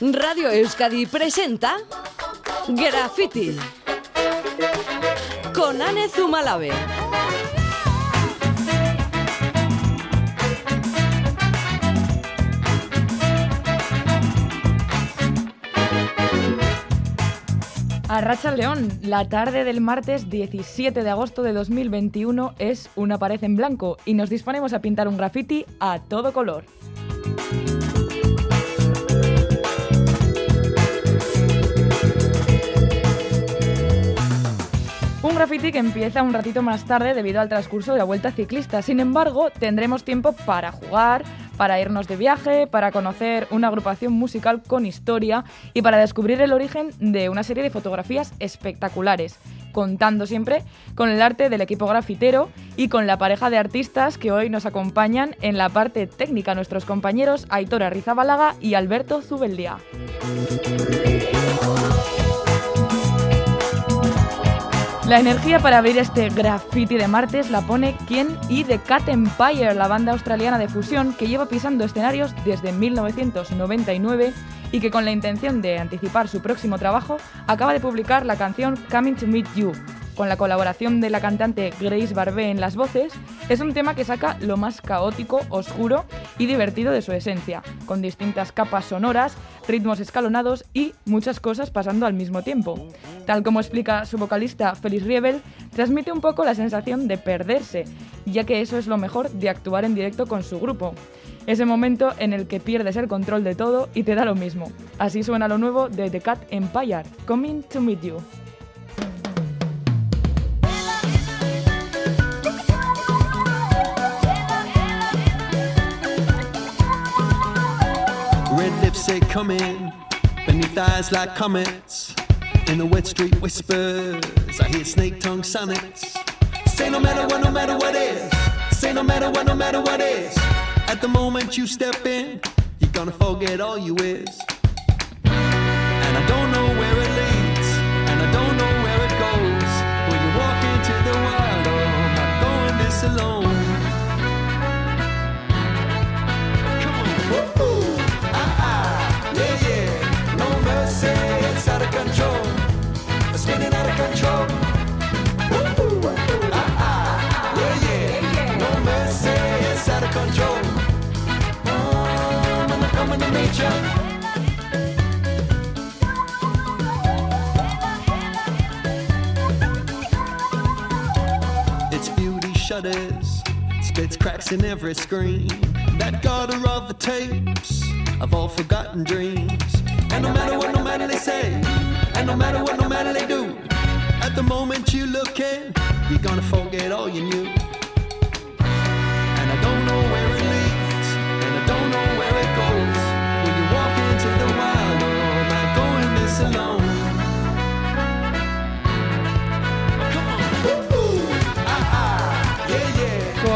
Radio Euskadi presenta Graffiti con Anne Zumalave. A Racha León, la tarde del martes 17 de agosto de 2021 es una pared en blanco y nos disponemos a pintar un graffiti a todo color. Graffiti que empieza un ratito más tarde debido al transcurso de la vuelta ciclista. Sin embargo, tendremos tiempo para jugar, para irnos de viaje, para conocer una agrupación musical con historia y para descubrir el origen de una serie de fotografías espectaculares, contando siempre con el arte del equipo grafitero y con la pareja de artistas que hoy nos acompañan en la parte técnica, nuestros compañeros Aitor Arrizabalaga y Alberto Zubeldía. La energía para abrir este graffiti de martes la pone Ken y The Cat Empire, la banda australiana de fusión que lleva pisando escenarios desde 1999 y que con la intención de anticipar su próximo trabajo acaba de publicar la canción Coming to Meet You, con la colaboración de la cantante Grace Barbé en las voces, es un tema que saca lo más caótico, oscuro y divertido de su esencia, con distintas capas sonoras, ritmos escalonados y muchas cosas pasando al mismo tiempo. Tal como explica su vocalista Félix Riebel, transmite un poco la sensación de perderse, ya que eso es lo mejor de actuar en directo con su grupo. Ese momento en el que pierdes el control de todo y te da lo mismo. Así suena lo nuevo de The Cat Empire, Coming to Meet You. Say come in, beneath eyes like comets. In the wet street whispers, I hear snake tongue sonnets. Say no matter what, no matter what is. Say no matter what, no matter what is. At the moment you step in, you're gonna forget all you is. And I don't know where it leads, and I don't spits cracks in every screen. That gutter of the tapes of all forgotten dreams. And no matter what, no matter they say, and no matter what, no matter they do, at the moment you look in, you're gonna forget all you knew.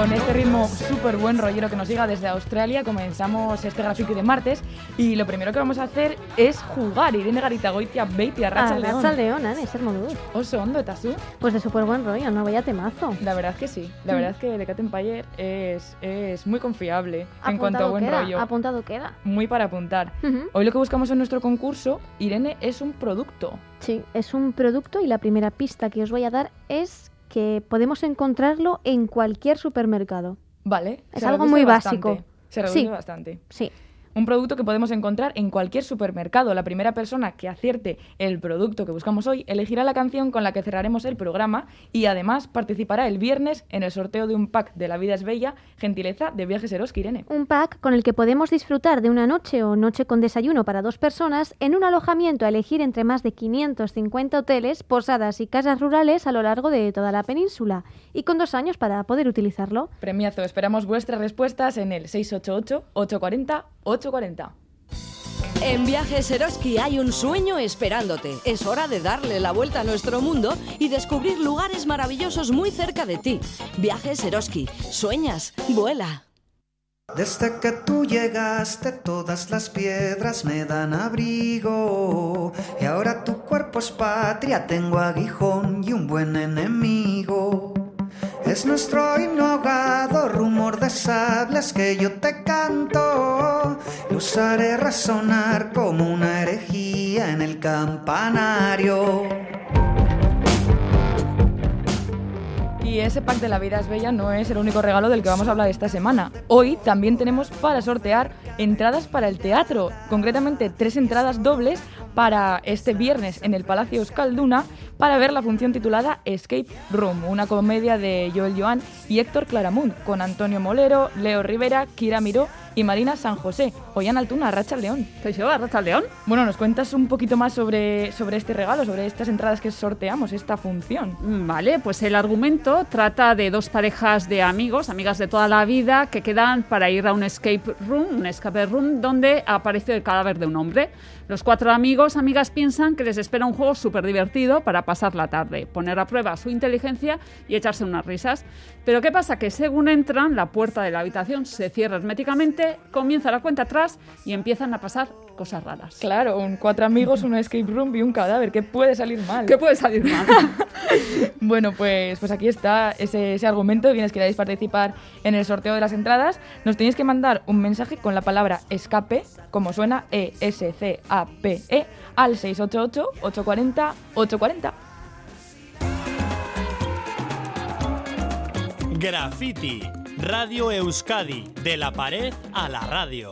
Con este ritmo súper buen rollero que nos llega desde Australia, comenzamos este graffiti de martes y lo primero que vamos a hacer es jugar. Irene Garita Goitia Beiti Arracha León. Arratza León, Ane, zer moduz. Oso ondo eta zu. Pues de súper buen rollo, ¿no? Vaya temazo. La verdad que sí. La verdad es que The Cat Empire es, es muy confiable en cuanto a buen queda, rollo. Apuntado queda. Muy para apuntar. Hoy lo que buscamos en nuestro concurso, Irene, es un producto. Sí, es un producto y la primera pista que os voy a dar es que podemos encontrarlo en cualquier supermercado. ¿Vale? Es algo muy bastante. básico. Se reduce Sí. bastante. Sí, Un producto que podemos encontrar en cualquier supermercado. La primera persona que acierte el producto que buscamos hoy elegirá la canción con la que cerraremos el programa y además participará el viernes en el sorteo de un pack de La Vida es Bella, gentileza de Viajes Eroski, Irene. un pack con el que podemos disfrutar de una noche o noche con desayuno para dos personas en un alojamiento a elegir entre más de 550 hoteles, posadas y casas rurales a lo largo de toda la península y con dos años para poder utilizarlo. Premiazo, esperamos vuestras respuestas en el 688-840-840. En Viajes Eroski hay un sueño esperándote. Es hora de darle la vuelta a nuestro mundo y descubrir lugares maravillosos muy cerca de ti. Viajes Eroski. Sueñas, vuela. Desde que tú llegaste todas las piedras me dan abrigo y ahora tu cuerpo es patria, tengo aguijón y un buen enemigo. Es nuestro himno ahogado, rumor de sables que yo te canto. Lo los haré resonar como una herejía en el campanario. Y ese pack de la vida es bella no es el único regalo del que vamos a hablar esta semana. Hoy también tenemos para sortear entradas para el teatro, concretamente tres entradas dobles para este viernes en el Palacio Euskalduna para ver la función titulada Escape Room, una comedia de Joel Joan y Héctor Claramunt, con Antonio Molero, Leo Rivera, Kira Miró y Marina San José. Ollán Altuna, Racha León. ¿Soy yo, Racha León? Bueno, ¿nos cuentas un poquito más sobre, sobre este regalo, sobre estas entradas que sorteamos, esta función? Mm, Vale, pues el argumento trata de dos parejas de amigos, amigas de toda la vida, que quedan para ir a un escape room, un escape room donde aparece el cadáver de un hombre. Los cuatro amigos, amigas piensan que les espera un juego súper divertido para pasar la tarde, poner a prueba su inteligencia y echarse unas risas. Pero ¿qué pasa? Que según entran, la puerta de la habitación se cierra herméticamente, comienza la cuenta atrás y empiezan a pasar cosas raras. Claro, un cuatro amigos, un escape room y un cadáver. ¿Qué puede salir mal? ¿Qué puede salir mal? Bueno, pues, pues aquí está ese, ese argumento. Quienes queráis participar en el sorteo de las entradas, nos tenéis que mandar un mensaje con la palabra escape, como suena E-S-C-A-P-E, al 688-840-840. Graffiti, Radio Euskadi, de la pared a la radio.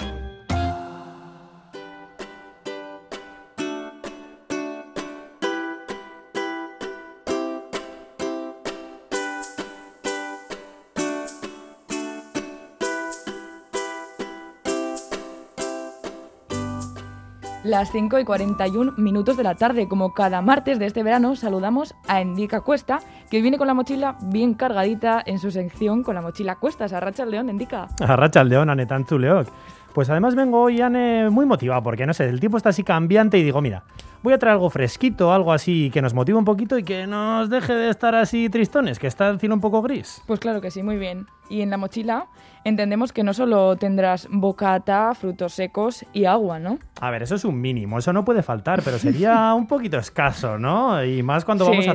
Las 5 y 41 minutos de la tarde, como cada martes de este verano, saludamos a Endica Cuesta, que viene con la mochila bien cargadita en su sección con la mochila Cuestas. Arracha el león, Endica. Arracha el león, Anetantzuleok. Pues además vengo hoy, Ane, muy motivado, porque no sé, el tiempo está así cambiante y digo, mira, voy a traer algo fresquito, algo así que nos motive un poquito y que nos deje de estar así tristones, que está el cielo un poco gris. Pues claro que sí, muy bien. Y en la mochila entendemos que no solo tendrás bocata, frutos secos y agua, ¿no? A ver, eso es un mínimo, eso no puede faltar, pero sería un poquito escaso, ¿no? Y más cuando Sí, vamos sí.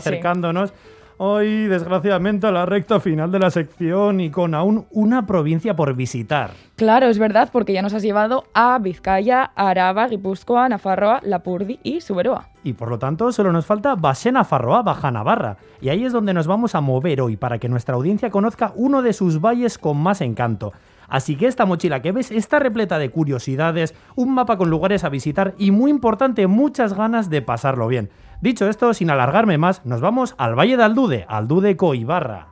Hoy, desgraciadamente, a la recta final de la sección y con aún una provincia por visitar. Claro, es verdad, porque ya nos has llevado a Vizcaya, Araba, Guipúzcoa, Nafarroa, Lapurdi y Suberoa. Y por lo tanto, solo nos falta Basena Farroa, Baja Navarra. Y ahí es donde nos vamos a mover hoy para que nuestra audiencia conozca uno de sus valles con más encanto. Así que esta mochila que ves está repleta de curiosidades, un mapa con lugares a visitar y muy importante, muchas ganas de pasarlo bien. Dicho esto, sin alargarme más, nos vamos al Valle de Aldude, Aldude Coibarra.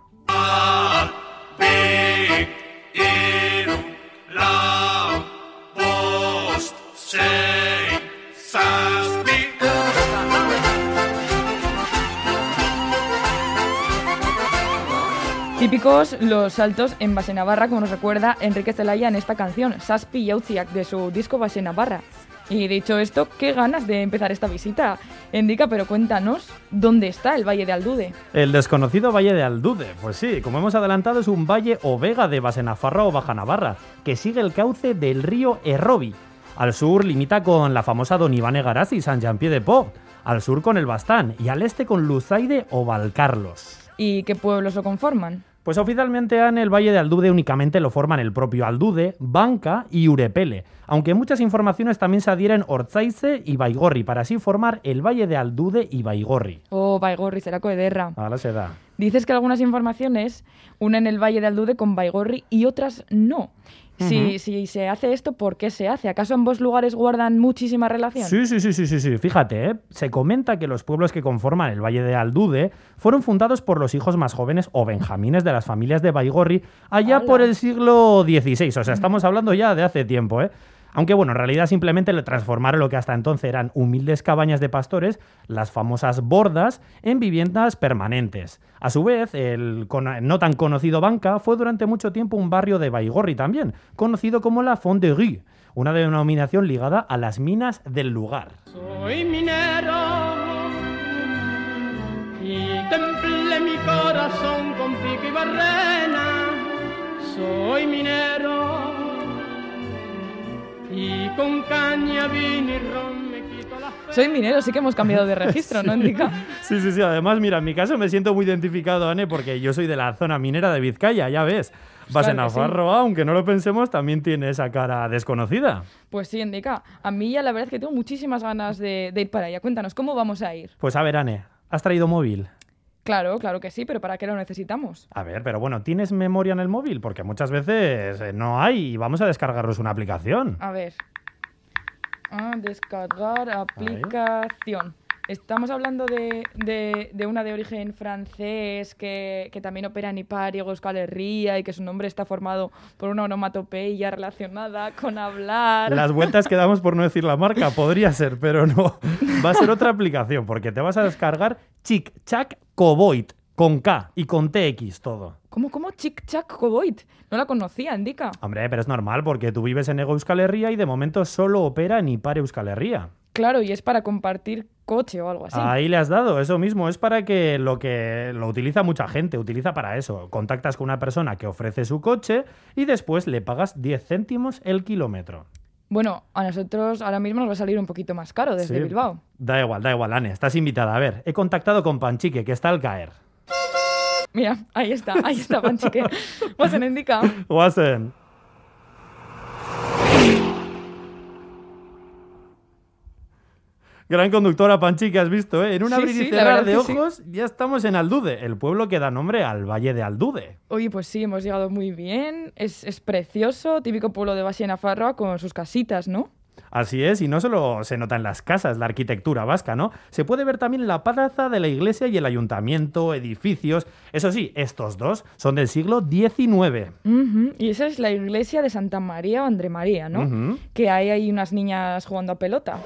Típicos los saltos en Base Navarra, como nos recuerda Enrique Zelaya en esta canción, Saspi Yautziak, de su disco Base Navarra. Y dicho esto, qué ganas de empezar esta visita. Endica, pero cuéntanos, ¿dónde está el Valle de Aldude? El desconocido Valle de Aldude. Pues sí, como hemos adelantado, es un valle o vega de Basenafarra o Baja Navarra, que sigue el cauce del río Errobi. Al sur limita con la famosa Don Iván y San Jean-Pied de Port, al sur con el Bastán y al este con Luzaide o Valcarlos. ¿Y qué pueblos lo conforman? Pues oficialmente en el Valle de Aldude únicamente lo forman el propio Aldude, Banca y Urepele, aunque muchas informaciones también se adhieren Orzaize y Baigorri para así formar el Valle de Aldude y Baigorri. Oh, Baigorri, Ceraco Ederra. Ahora se da. Dices que algunas informaciones unen el Valle de Aldude con Baigorri y otras no. si, si se hace esto, ¿por qué se hace? ¿Acaso ambos lugares guardan muchísima relación? Sí, sí, sí, sí, sí, sí. Fíjate, ¿eh? se comenta que los pueblos que conforman el Valle de Aldude fueron fundados por los hijos más jóvenes o benjamines de las familias de Baigorri allá por el siglo XVI. O sea, estamos hablando ya de hace tiempo, ¿eh? Aunque bueno, en realidad simplemente le transformaron lo que hasta entonces eran humildes cabañas de pastores, las famosas bordas, en viviendas permanentes. A su vez, el no tan conocido Banca fue durante mucho tiempo un barrio de Baigorri también, conocido como la Font de Rue, una denominación ligada a las minas del lugar. Soy minero y templé mi corazón con pico y barrena. Soy minero y con caña, vino y ron me quito la Soy minero, sí que hemos cambiado de registro, ¿no, Indica? Sí, sí, sí. Además, mira, en mi caso me siento muy identificado, Ane, porque yo soy de la zona minera de Vizcaya, ya ves. Vas Claro en sí. Navarro, aunque no lo pensemos, también tiene esa cara desconocida. Pues sí, Indica. A mí ya la verdad es que tengo muchísimas ganas de, de ir para allá. Cuéntanos, ¿cómo vamos a ir? Pues a ver, Ane, ¿has traído móvil? Claro, claro que sí, pero ¿para qué lo necesitamos? A ver, pero bueno, ¿tienes memoria en el móvil? Porque muchas veces eh, no hay y vamos a descargarnos una aplicación. A ver. Ah, descargar aplicación. Estamos hablando de, de- de una de origen francés que, que también opera en Ipari, Euskal Herria y que su nombre está formado por una onomatopeya relacionada con hablar. Las vueltas que damos por no decir la marca, podría ser, pero no. Va a ser otra aplicación, porque te vas a descargar Chic Chac Coboit, con K y con TX todo. ¿Cómo, cómo? Chic Chac Coboit. No la conocía, indica. Hombre, pero es normal, porque tú vives en Ego Euskal Herria y de momento solo opera en Ipar Euskal Herria. Claro, y es para compartir coche o algo así. Ahí le has dado, eso mismo, es para que lo que lo utiliza mucha gente, utiliza para eso. Contactas con una persona que ofrece su coche y después le pagas 10 céntimos el kilómetro. Bueno, a nosotros ahora mismo nos va a salir un poquito más caro desde Sí. Bilbao. Da igual, da igual, Ane, estás invitada. A ver, he contactado con Panchique, que está al caer. Mira, ahí está, ahí está, Panchique. Vas en indica. Guasen. Gran conductora Panchi que has visto, ¿eh? En un Sí, abrir y cerrar de sí. ojos ya estamos en Aldude, el pueblo que da nombre al Valle de Aldude. Oye, pues sí, hemos llegado muy bien. Es, es precioso, típico pueblo de Basia Nafarroa con sus casitas, ¿no? Así es, y no solo se nota en las casas la arquitectura vasca, ¿no? Se puede ver también la plaza de la iglesia y el ayuntamiento, edificios. Eso sí, estos dos son del siglo XIX. Y esa es la iglesia de Santa María o André María, ¿no? Ujú. Que hay ahí unas niñas jugando a pelota.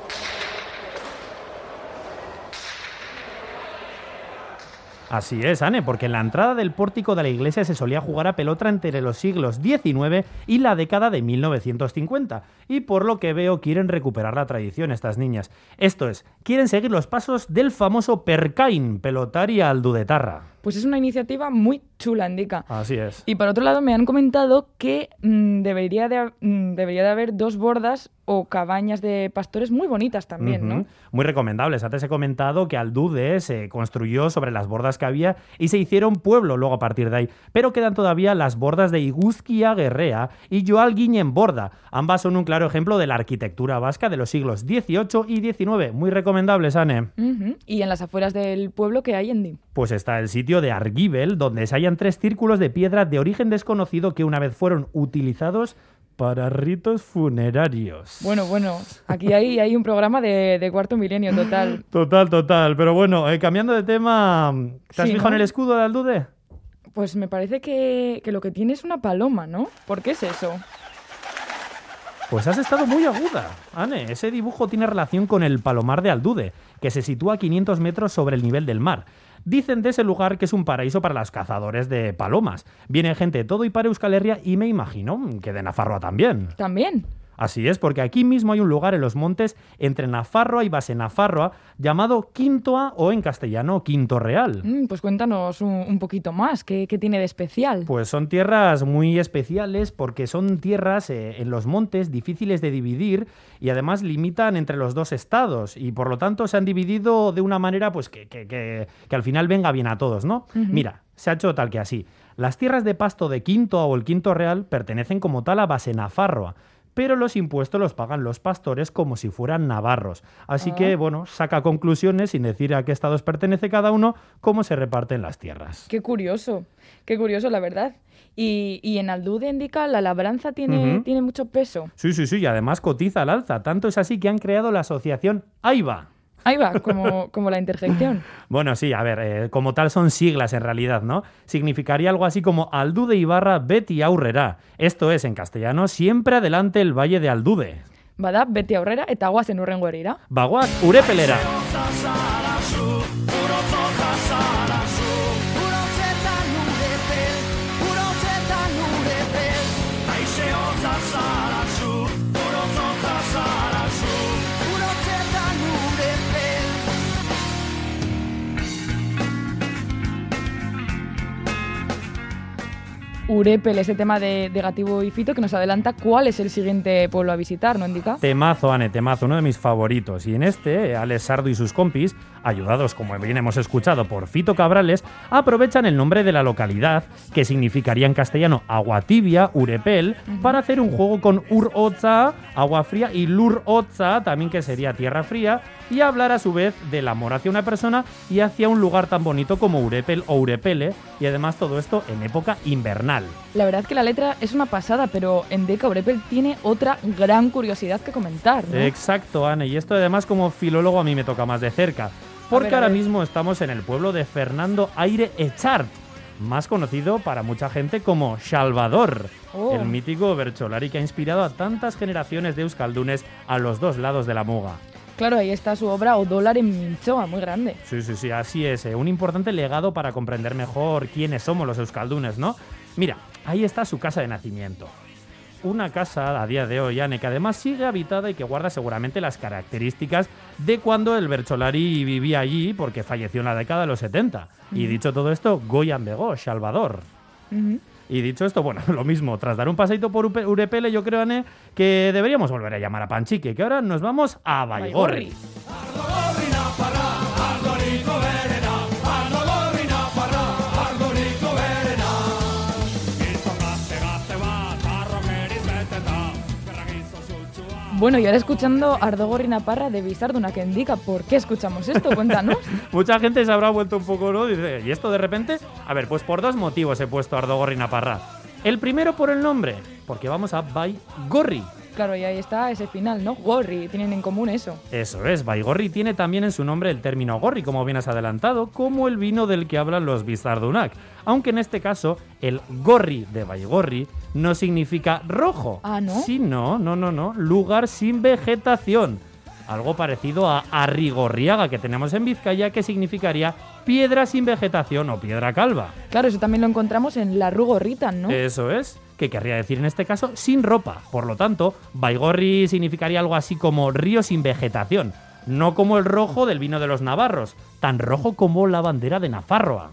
Así es, Anne, porque en la entrada del pórtico de la iglesia se solía jugar a pelota entre los siglos XIX y la década de 1950. Y por lo que veo quieren recuperar la tradición estas niñas. Esto es, quieren seguir los pasos del famoso Percain, pelotaria aldudetarra. Pues es una iniciativa muy chula, indica. Así es. Y por otro lado, me han comentado que mm, debería, de, mm, debería de haber dos bordas o cabañas de pastores muy bonitas también, ¿no? Muy recomendables. Antes he comentado que Aldude se construyó sobre las bordas que había y se hicieron pueblo luego a partir de ahí. Pero quedan todavía las bordas de Iguzquia Guerrea y Joal Guiñen Borda. Ambas son un claro ejemplo de la arquitectura vasca de los siglos XVIII y XIX. Muy recomendables, Anne. Y en las afueras del pueblo que hay en Dim. Pues está el sitio de Argibel, donde se hallan tres círculos de piedra de origen desconocido que una vez fueron utilizados para ritos funerarios. Bueno, bueno, aquí hay, hay un programa de, de cuarto milenio total. Total, total. Pero bueno, eh, cambiando de tema, ¿te has Sí, fijado ¿no? en el escudo de Aldude? Pues me parece que, que lo que tiene es una paloma, ¿no? ¿Por qué es eso? Pues has estado muy aguda, Anne. Ese dibujo tiene relación con el Palomar de Aldude, que se sitúa a 500 metros sobre el nivel del mar. Dicen de ese lugar que es un paraíso para los cazadores de palomas. Viene gente de todo y para Euskal Herria y me imagino que de Nafarroa también. También. Así es, porque aquí mismo hay un lugar en los montes entre Nafarroa y Base Nafarroa llamado Quintoa o en castellano Quinto Real. Mm, pues cuéntanos un, un poquito más, ¿qué, qué tiene de especial? Pues son tierras muy especiales porque son tierras eh, en los montes difíciles de dividir y además limitan entre los dos estados y por lo tanto se han dividido de una manera pues que, que- que- que al final venga bien a todos, ¿no? Mira, se ha hecho tal que así. Las tierras de pasto de Quinto o el Quinto Real pertenecen como tal a Basenafarroa, pero los impuestos los pagan los pastores como si fueran navarros. Así Ah. que, bueno, saca conclusiones sin decir a qué estados pertenece cada uno, cómo se reparten las tierras. Qué curioso, qué curioso, la verdad. Y, y en Aldude indica la labranza tiene, tiene mucho peso. Sí, sí, sí, y además cotiza al alza. Tanto es así que han creado la asociación AIBA. Ahí va, como, como la interjección. Bueno, sí, a ver, eh, como tal son siglas en realidad, ¿no? Significaría algo así como Aldude Ibarra Beti Aurrera. Esto es, en castellano, siempre adelante el Valle de Aldude. Bada, beti aurrera eta guazen urrengo herrira. Baguaz, urepelera. Urepel, ese tema de, de, Gativo y Fito, que nos adelanta cuál es el siguiente pueblo a visitar, ¿no, Indica? Temazo, Ane, temazo, uno de mis favoritos. Y en este, Alex Sardo y sus compis, ayudados, como bien hemos escuchado, por Fito Cabrales, aprovechan el nombre de la localidad, que significaría en castellano agua Aguatibia, Urepel, para hacer un juego con Ur Oza, agua fría, y Lur Oza, también que sería tierra fría, y hablar a su vez del amor hacia una persona y hacia un lugar tan bonito como Urepel o Urepele, y además todo esto en época invernal. La verdad que la letra es una pasada, pero Endeca Urepel tiene otra gran curiosidad que comentar, ¿no? Exacto, Anne, y esto además como filólogo a mí me toca más de cerca, porque ver, ahora mismo estamos en el pueblo de Fernando Aire Echart, más conocido para mucha gente como Salvador, Oh. el mítico Bercholari que ha inspirado a tantas generaciones de euskaldunes a los dos lados de la muga. Claro, ahí está su obra O dólar en Minchoa, muy grande. Sí, sí, sí, así es. eh, Un importante legado para comprender mejor quiénes somos los euskaldunes, ¿no? Mira, ahí está su casa de nacimiento. Una casa a día de hoy, Ane, que además sigue habitada y que guarda seguramente las características de cuando el Bercholari vivía allí, porque falleció en la década de los 70. Y dicho todo esto, Goyan Begó, Salvador. Y dicho esto, bueno, lo mismo, tras dar un paseito por Urepele, yo creo, Ane, que deberíamos volver a llamar a Panchique, que ahora nos vamos a. Baigorri. Bueno, y ahora escuchando Ardogorri Naparra de Bizarduna que indica por qué escuchamos esto, cuéntanos. Mucha gente se habrá vuelto un poco, ¿no? Dice, ¿y esto de repente? A ver, pues por dos motivos he puesto Ardogorri Naparra. El primero por el nombre, porque vamos a Baigorri. Claro, y ahí está ese final, ¿no? Gorri, tienen en común eso. Eso es, Baigorri tiene también en su nombre el término gorri, como bien has adelantado, como el vino del que hablan los Bizardunak. Aunque en este caso, el gorri de Baigorri no significa rojo. Ah, ¿no? Sino, no, no, no, lugar sin vegetación. Algo parecido a Arrigorriaga que tenemos en Vizcaya, que significaría piedra sin vegetación o piedra calva. Claro, eso también lo encontramos en la Rugorritan, ¿no? Eso es, que querría decir en este caso sin ropa. Por lo tanto, Baigorri significaría algo así como río sin vegetación, no como el rojo del vino de los navarros, tan rojo como la bandera de Nafarroa.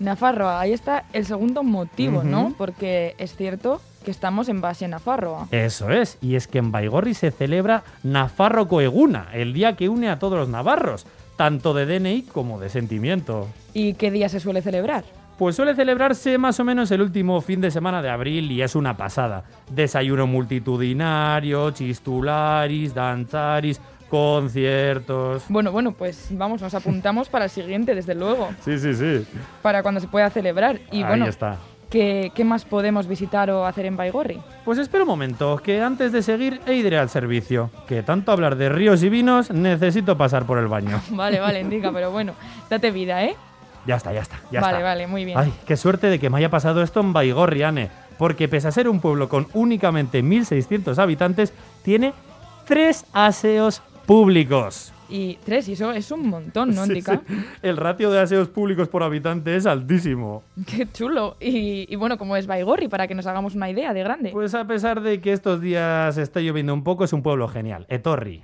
Nafarroa, ahí está el segundo motivo. ¿no? Porque es cierto que estamos en base a Nafarroa. Eso es, y es que en Baigorri se celebra Nafarro Coeguna, el día que une a todos los navarros, tanto de DNI como de sentimiento. ¿Y qué día se suele celebrar? Pues suele celebrarse más o menos el último fin de semana de abril y es una pasada. Desayuno multitudinario, chistularis, danzaris, conciertos. Bueno, bueno, pues vamos, nos apuntamos para el siguiente, desde luego, Sí, sí, sí. para cuando se pueda celebrar. Y Ahí bueno, está. ¿qué, qué más podemos visitar o hacer en Baigorri? Pues espera un momento, que antes de seguir e iré al servicio. Que tanto hablar de ríos y vinos, necesito pasar por el baño. Vale, vale, indica, pero bueno, date vida, ¿eh? Ya está, ya está, ya vale, está. vale, muy bien. Ay, qué suerte de que me haya pasado esto en Baigorri, Ane. Porque pese a ser un pueblo con únicamente 1.600 habitantes, tiene tres aseos públicos. Y tres, y eso es un montón, ¿no, Sí, indica? sí. El ratio de aseos públicos por habitante es altísimo. Qué chulo. Y, y bueno, como es Baigorri, para que nos hagamos una idea de grande. Pues a pesar de que estos días está lloviendo un poco, es un pueblo genial. Etorri.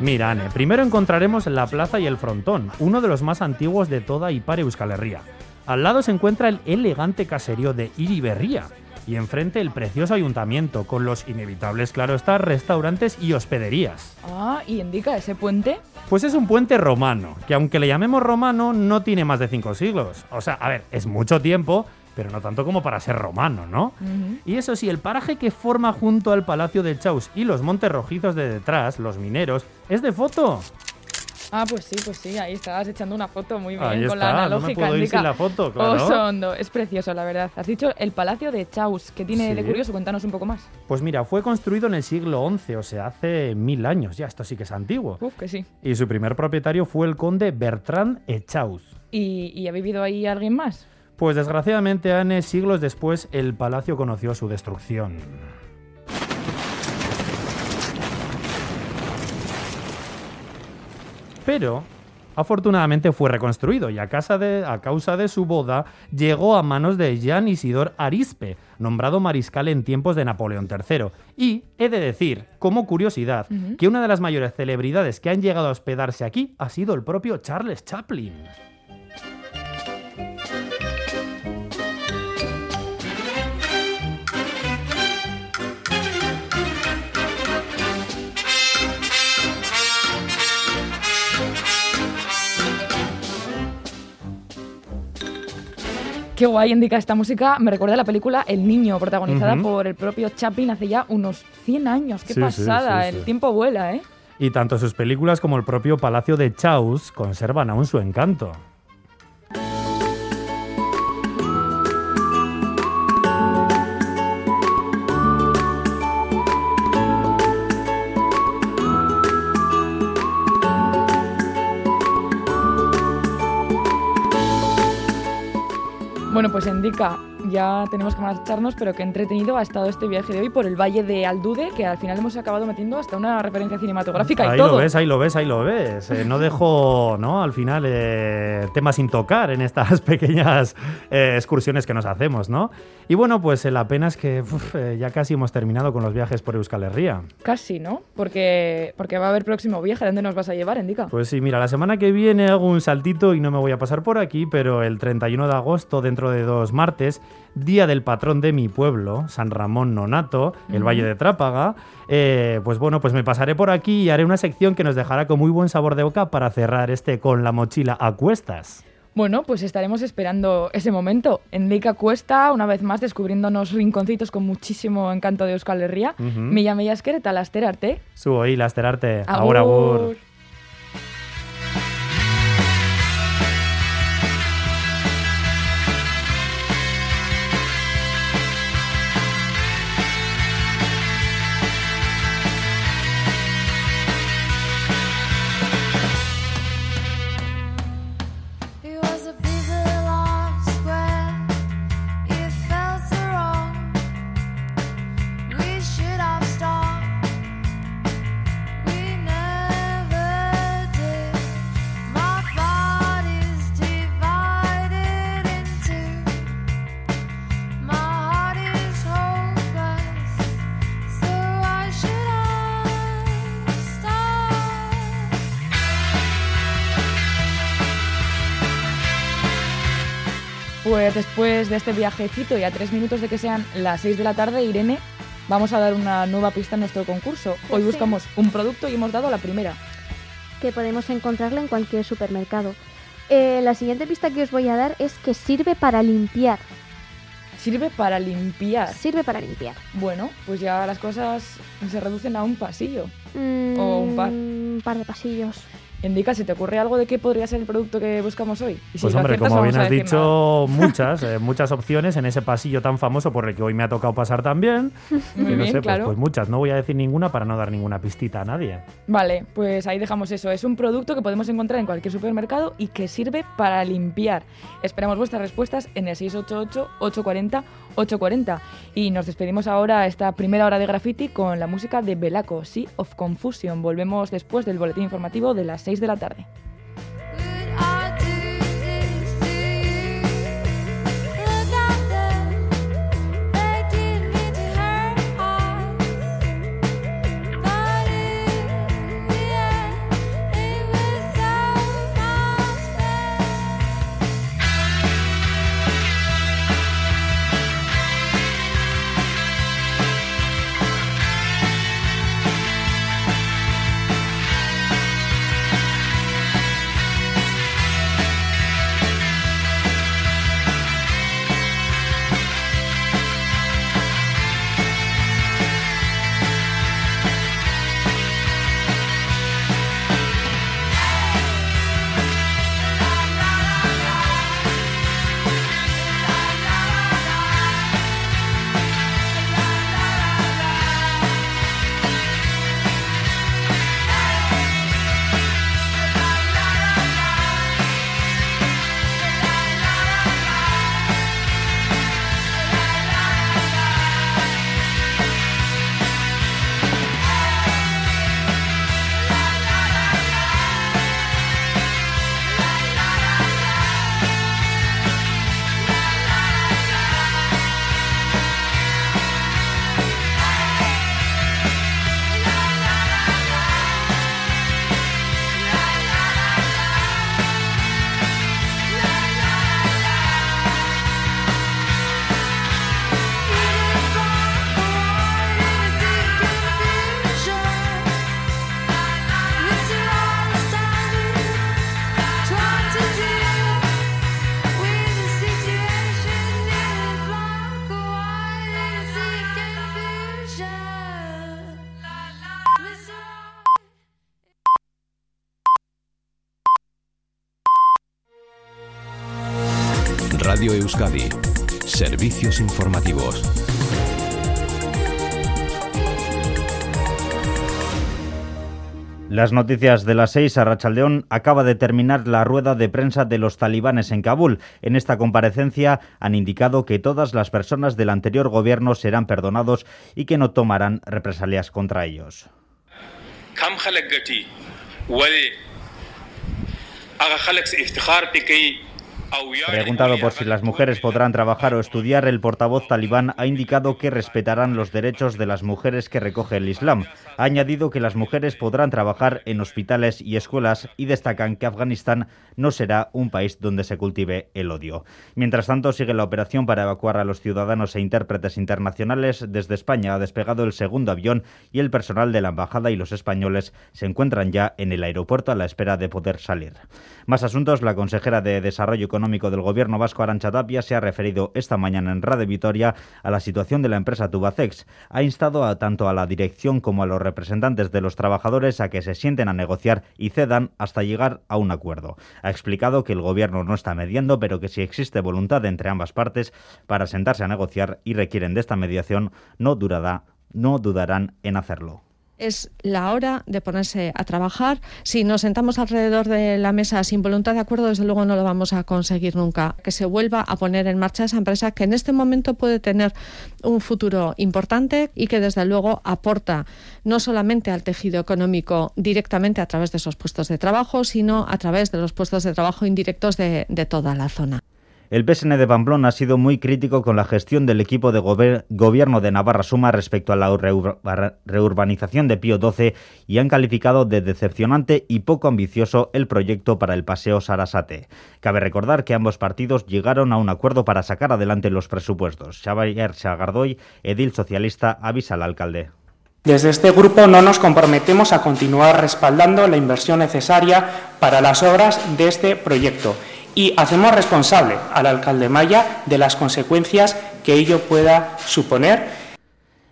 Mira, Ane, primero encontraremos la plaza y el frontón, uno de los más antiguos de toda Ipar Euskal Herria. Al lado se encuentra el elegante caserío de Iriberría y enfrente el precioso ayuntamiento con los inevitables, claro está, restaurantes y hospederías. Ah, y indica ese puente. Pues es un puente romano, que aunque le llamemos romano, no tiene más de cinco siglos. O sea, a ver, es mucho tiempo, pero no tanto como para ser romano, ¿no? Y eso sí, el paraje que forma junto al Palacio de Chaus y los montes rojizos de detrás, los mineros, es de foto. Ah, pues sí, pues sí, ahí estabas echando una foto muy bien Ahí con la está, no me analógica. puedo ir indica. sin la foto, claro. Es precioso, la verdad. Has dicho el Palacio de Chaus, ¿qué tiene de curioso? Cuéntanos un poco más. Pues mira, fue construido en el siglo XI, o sea, hace mil años, ya esto sí que es antiguo. Uf, que sí. Y su primer propietario fue el conde Bertrand Echauz. ¿Y, y ha vivido ahí alguien más? Pues desgraciadamente, Anne, siglos después, el palacio conoció su destrucción. Pero Afortunadamente fue reconstruido y a, casa de- a causa de su boda llegó a manos de Jean Isidor Arispe, nombrado mariscal en tiempos de Napoleón III. Y he de decir, como curiosidad, que una de las mayores celebridades que han llegado a hospedarse aquí ha sido el propio Charles Chaplin. Qué guay indica esta música. Me recuerda a la película El Niño, protagonizada por el propio Chaplin hace ya unos 100 años. Qué sí, pasada, sí, sí. el tiempo vuela, ¿eh? Y tanto sus películas como el propio Palacio de Chaus conservan aún su encanto. Bueno, pues indica, ya tenemos que marcharnos, pero qué entretenido ha estado este viaje de hoy por el Valle de Aldude, que al final hemos acabado metiendo hasta una referencia cinematográfica Ahí y todo. lo ves, ahí lo ves, ahí lo ves. Eh, no dejo, ¿no? Al final, eh, temas sin tocar en estas pequeñas eh, excursiones que nos hacemos, ¿no? Y bueno, pues la pena es que uf, ya casi hemos terminado con los viajes por Euskal Herria. Casi, ¿no? Porque, porque va a haber próximo viaje. ¿Dónde nos vas a llevar, Indica? Pues sí, mira, la semana que viene hago un saltito y no me voy a pasar por aquí, pero el 31 de agosto, dentro de dos martes, día del patrón de mi pueblo, San Ramón Nonato, el. Valle de Trápaga, eh, pues bueno, pues me pasaré por aquí y haré una sección que nos dejará con muy buen sabor de boca para cerrar este con la mochila a cuestas. Bueno, pues estaremos esperando ese momento. Endica Cuesta, una vez más, descubriéndonos rinconcitos con muchísimo encanto de Euskal Herria. Ujú. Mila Mila esker eta laster arte. Subo ahí, lasterarte. Agur, agur. It después de este viajecito y a tres minutos de que sean las 6 de la tarde, Irene, vamos a dar una nueva pista en nuestro concurso. Hoy buscamos un producto y hemos dado la primera. que podemos encontrarla en cualquier supermercado. Eh, la siguiente pista que os voy a dar es que sirve para limpiar. Sirve para limpiar. Sirve para limpiar. Bueno, pues ya las cosas se reducen a un pasillo. Mm, O un par. Un par de pasillos. Indica, ¿se te ocurre algo de qué podría ser el producto que buscamos hoy? Y si Pues hombre, aciertas, como bien has dicho, muchas, eh, muchas opciones en ese pasillo tan famoso por el que hoy me ha tocado pasar también. Muy Y no sé, pues- claro. pues muchas. No voy a decir ninguna para no dar ninguna pistita a nadie. Vale, pues ahí dejamos eso. Es un producto que podemos encontrar en cualquier supermercado y que sirve para limpiar. Esperamos vuestras respuestas en el 688-840-840. Y nos despedimos ahora esta primera hora de graffiti con la música de Belaco, Sea of Confusion. Volvemos después del boletín informativo de las 6 de la tarde. Servicios informativos. Las noticias de las seis a Rachaldeón acaba de terminar la rueda de prensa de los talibanes en Kabul. En esta comparecencia han indicado que todas las personas del anterior gobierno serán perdonados y que no tomarán represalias contra ellos. Preguntado por si las mujeres podrán trabajar o estudiar, el portavoz talibán ha indicado que respetarán los derechos de las mujeres que recoge el Islam. Ha añadido que las mujeres podrán trabajar en hospitales y escuelas y destacan que Afganistán no será un país donde se cultive el odio. Mientras tanto, sigue la operación para evacuar a los ciudadanos e intérpretes internacionales. Desde España ha despegado el segundo avión y el personal de la embajada y los españoles se encuentran ya en el aeropuerto a la espera de poder salir. Más asuntos, la consejera de Desarrollo Económico del Gobierno vasco, Arancha Tapia, se ha referido esta mañana en Radio Vitoria a la situación de la empresa Tubacex. Ha instado a tanto a la dirección como a los representantes de los trabajadores a que se sienten a negociar y cedan hasta llegar a un acuerdo. Ha explicado que el Gobierno no está mediando, pero que si existe voluntad entre ambas partes para sentarse a negociar y requieren de esta mediación, no, durará, no dudarán en hacerlo. Es la hora de ponerse a trabajar. Si nos sentamos alrededor de la mesa sin voluntad de acuerdo, desde luego no lo vamos a conseguir nunca. Que se vuelva a poner en marcha esa empresa que en este momento puede tener un futuro importante y que desde luego aporta no solamente al tejido económico directamente a través de esos puestos de trabajo, sino a través de los puestos de trabajo indirectos de, de toda la zona. El PSN de Pamplona ha sido muy crítico con la gestión del equipo de gobierno de Navarra Suma respecto a la reur- reurbanización de Pío XII y han calificado de decepcionante y poco ambicioso el proyecto para el paseo Sarasate. Cabe recordar que ambos partidos llegaron a un acuerdo para sacar adelante los presupuestos. Xavier Chagardoy, edil socialista, avisa al alcalde. Desde este grupo no nos comprometemos a continuar respaldando la inversión necesaria para las obras de este proyecto y hacemos responsable al alcalde Maya de las consecuencias que ello pueda suponer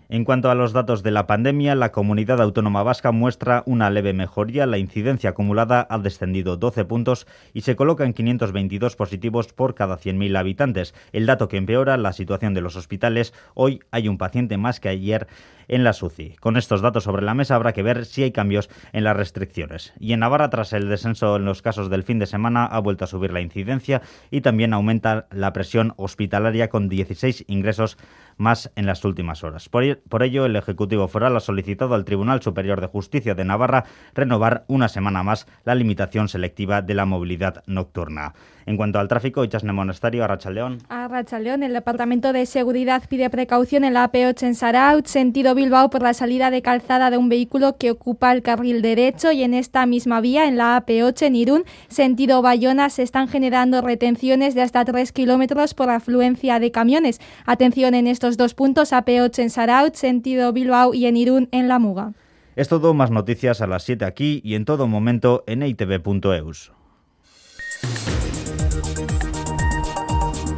En cuanto a los datos de la pandemia, la comunidad autónoma vasca muestra una leve mejoría. La incidencia acumulada ha descendido 12 puntos y se coloca en 522 positivos por cada 100.000 habitantes. El dato que empeora la situación de los hospitales, hoy hay un paciente más que ayer en la SUCI. Con estos datos sobre la mesa habrá que ver si hay cambios en las restricciones. Y en Navarra, tras el descenso en los casos del fin de semana, ha vuelto a subir la incidencia y también aumenta la presión hospitalaria con 16 ingresos más en las últimas horas. Por, ello, el Ejecutivo Foral ha solicitado al Tribunal Superior de Justicia de Navarra renovar una semana más la limitación selectiva de la movilidad nocturna. En cuanto al tráfico, Ichasne Monasterio, Arrachaldeón. A Rachaldeón, el Departamento de Seguridad pide precaución en la AP8 en sentido Bilbao, por la salida de calzada de un vehículo que ocupa el carril derecho y en esta misma vía, en la AP8 en Irún, sentido Bayona, se están generando retenciones de hasta 3 kilómetros por afluencia de camiones. Atención en estos dos puntos, AP8 en Saraut, sentido Bilbao y en Irún en La Muga. Es todo, más noticias a las 7 aquí y en todo momento en E eitv.eus.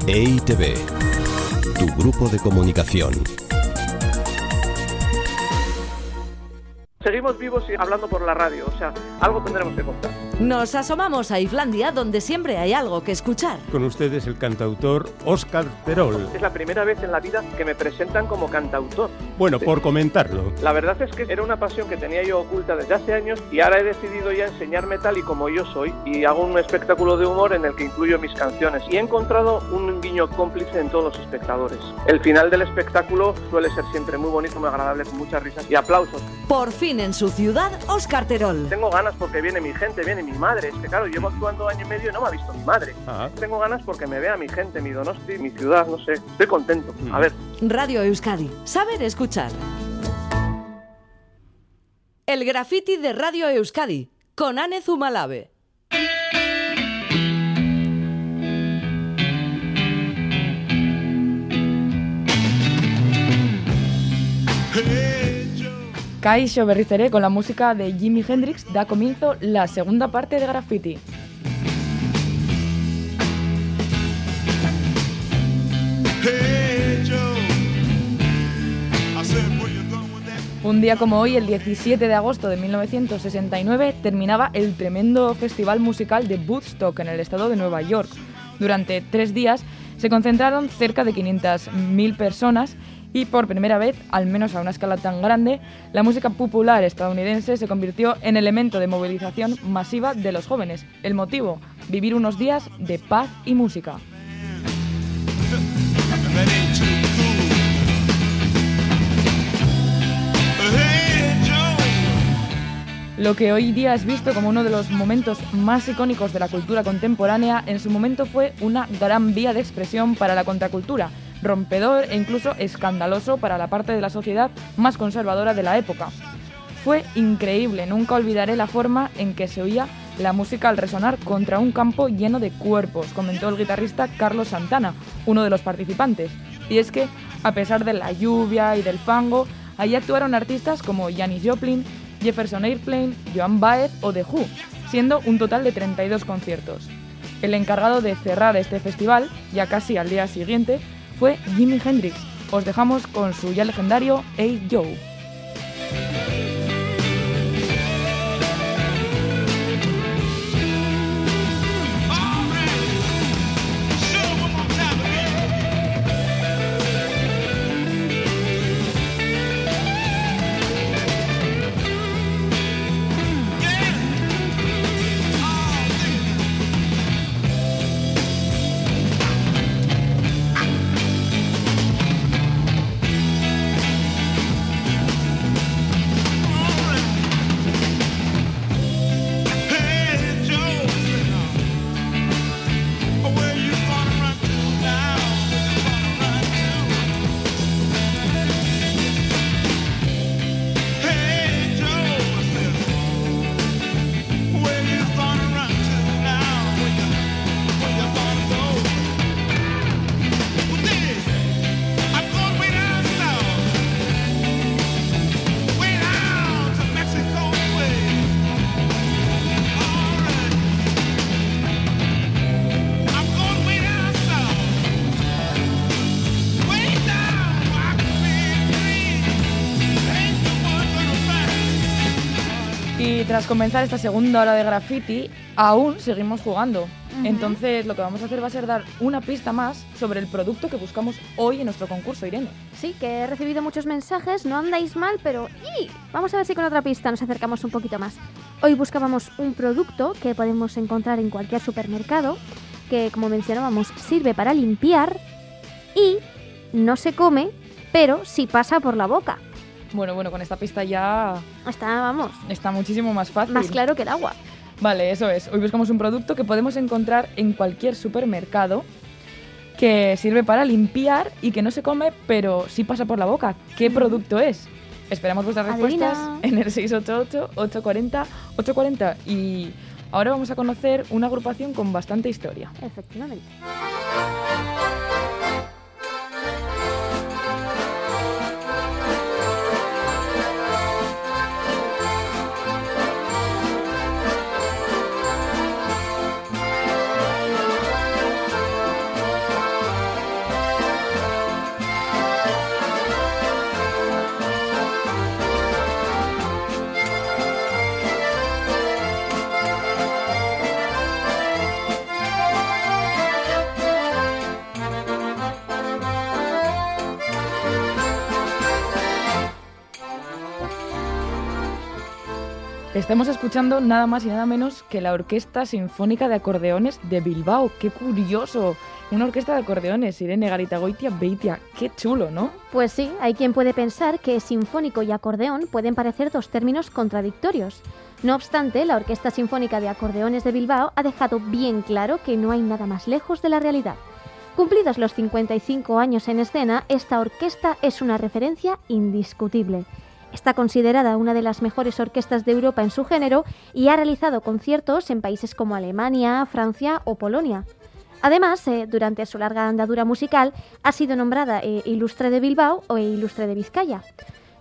EITV, E tu grupo de comunicación. Seguimos vivos y hablando por la radio, o sea, algo tendremos que contar. Nos asomamos a Islandia, donde siempre hay algo que escuchar. Con ustedes el cantautor Óscar Terol. Es la primera vez en la vida que me presentan como cantautor. Bueno, por comentarlo. La verdad es que era una pasión que tenía yo oculta desde hace años y ahora he decidido ya enseñarme tal y como yo soy y hago un espectáculo de humor en el que incluyo mis canciones y he encontrado un guiño cómplice en todos los espectadores. El final del espectáculo suele ser siempre muy bonito, muy agradable, con muchas risas y aplausos. Por fin en su ciudad, Óscar Terol. Tengo ganas porque viene mi gente, viene mi madre. Es que claro, llevo actuando año y medio y no me ha visto mi madre. Ah. Tengo ganas porque me vea mi gente, mi Donosti, mi ciudad, no sé. Estoy contento. A ver, Radio Euskadi. Saber escuchar. El graffiti de Radio Euskadi. Con Ane Zumalave. Kaixo berriz ere, con la música de Jimi Hendrix, da comienzo la segunda parte de Graffiti. Un día como hoy, el 17 de agosto de 1969, terminaba el tremendo festival musical de Woodstock en el estado de Nueva York. Durante tres días Se concentraron cerca de 500.000 personas y por primera vez, al menos a una escala tan grande, la música popular estadounidense se convirtió en elemento de movilización masiva de los jóvenes. El motivo, vivir unos días de paz y música. Lo que hoy día es visto como uno de los momentos más icónicos de la cultura contemporánea, en su momento fue una gran vía de expresión para la contracultura, rompedor e incluso escandaloso para la parte de la sociedad más conservadora de la época. Fue increíble, nunca olvidaré la forma en que se oía la música al resonar contra un campo lleno de cuerpos, comentó el guitarrista Carlos Santana, uno de los participantes. Y es que, a pesar de la lluvia y del fango, allí actuaron artistas como Janis Joplin, Jefferson Airplane, Joan Baez o The Who, siendo un total de 32 conciertos. El encargado de cerrar este festival, ya casi al día siguiente, fue Jimi Hendrix. Os dejamos con su ya legendario Hey Joe. Tras comenzar esta segunda hora de graffiti, aún seguimos jugando. Entonces, lo que vamos a hacer va a ser dar una pista más sobre el producto que buscamos hoy en nuestro concurso, Irene. Sí, que he recibido muchos mensajes, no andáis mal, pero ¡y! Vamos a ver si con otra pista nos acercamos un poquito más. Hoy buscábamos un producto que podemos encontrar en cualquier supermercado, que como mencionábamos sirve para limpiar y no se come, pero sí pasa por la boca. Bueno, bueno, con esta pista ya Está, vamos, está muchísimo más fácil. más claro que el agua. Vale, eso es. Hoy buscamos un producto que podemos encontrar en cualquier supermercado que sirve para limpiar y que no se come, pero sí pasa por la boca. ¿Qué producto es? Esperamos vuestras respuestas en el 688-840-840. Y ahora vamos a conocer una agrupación con bastante historia. Efectivamente. Estamos escuchando nada más y nada menos que la Orquesta Sinfónica de Acordeones de Bilbao. ¡Qué curioso! Una orquesta de acordeones, Irene Garitagoitia Beitia. ¡Qué chulo, ¿no? Pues sí, hay quien puede pensar que sinfónico y acordeón pueden parecer dos términos contradictorios. No obstante, la Orquesta Sinfónica de Acordeones de Bilbao ha dejado bien claro que no hay nada más lejos de la realidad. Cumplidos los 55 años en escena, esta orquesta es una referencia indiscutible. Está considerada una de las mejores orquestas de Europa en su género y ha realizado conciertos en países como Alemania, Francia o Polonia. Además, eh, durante su larga andadura musical, ha sido nombrada eh, Ilustre de Bilbao o Ilustre de Vizcaya.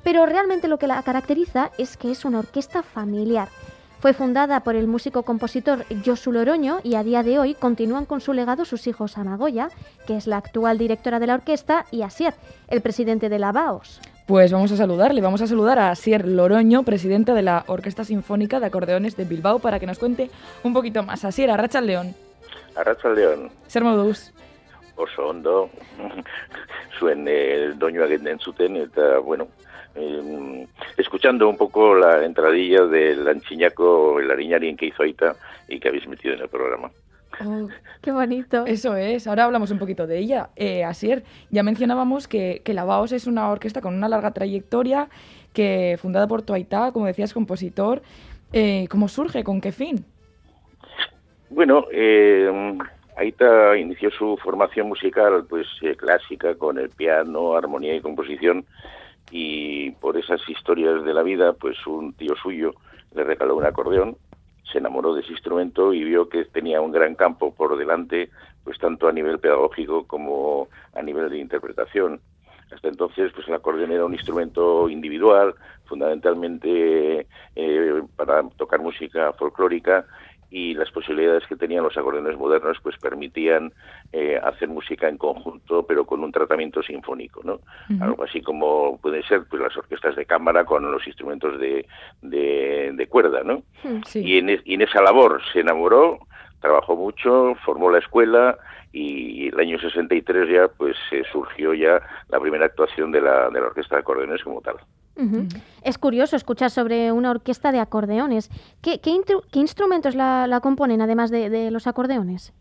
Pero realmente lo que la caracteriza es que es una orquesta familiar. Fue fundada por el músico-compositor Josu Loroño y a día de hoy continúan con su legado sus hijos Amagoya, que es la actual directora de la orquesta, y Asier, el presidente de la BAOS. Pues vamos a saludarle, vamos a saludar a Asier Loroño, presidente de la Orquesta Sinfónica de Acordeones de Bilbao, para que nos cuente un poquito más. Asier, Arracha León. Arracha León. Ser modus. oso ondo zuen eh, doinoak entzuten eta bueno eh, escuchando un poco la entradilla del anchiñaco el ariñarín que hizo Aita y que habéis metido en el programa. Oh, Qué bonito. Eso es, ahora hablamos un poquito de ella. Eh, Asier, ya mencionábamos que, que la Baos es una orquesta con una larga trayectoria, que fundada por Tuaitá, como decías, compositor. Eh, ¿Cómo surge? ¿Con qué fin? Bueno, eh, Aita inició su formación musical pues eh, clásica con el piano, armonía y composición y por esas historias de la vida pues un tío suyo le regaló un acordeón, se enamoró de ese instrumento y vio que tenía un gran campo por delante pues tanto a nivel pedagógico como a nivel de interpretación. Hasta entonces, pues el acordeón era un instrumento individual, fundamentalmente eh, para tocar música folclórica y las posibilidades que tenían los acordeones modernos pues permitían eh, hacer música en conjunto pero con un tratamiento sinfónico no algo así como pueden ser pues las orquestas de cámara con los instrumentos de, de, de cuerda no y, en, es- y en esa labor se enamoró trabajó mucho formó la escuela y el año 63 ya pues eh, surgió ya la primera actuación de la, de la orquesta de acordeones como tal Ujú. Es curioso escuchar sobre una orquesta de acordeones. ¿Qué, qué, intru- qué instrumentos la, la componen además de, de los acordeones?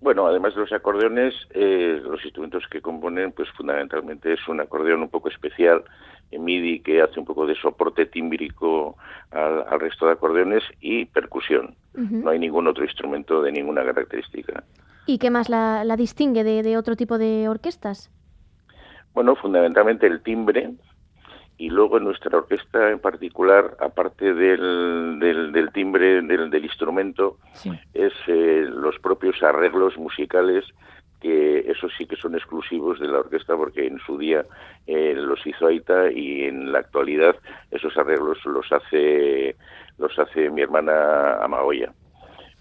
Bueno, además de los acordeones, eh, los instrumentos que componen, pues fundamentalmente es un acordeón un poco especial, en MIDI, que hace un poco de soporte tímbrico al, al resto de acordeones y percusión. No hay ningún otro instrumento de ninguna característica. ¿Y qué más la, la distingue de, de otro tipo de orquestas? Bueno, fundamentalmente el timbre y luego en nuestra orquesta en particular, aparte del, del, del timbre del, del instrumento, es eh, los propios arreglos musicales que eso sí que son exclusivos de la orquesta porque en su día eh, los hizo Aita y en la actualidad esos arreglos los hace los hace mi hermana Amagoya.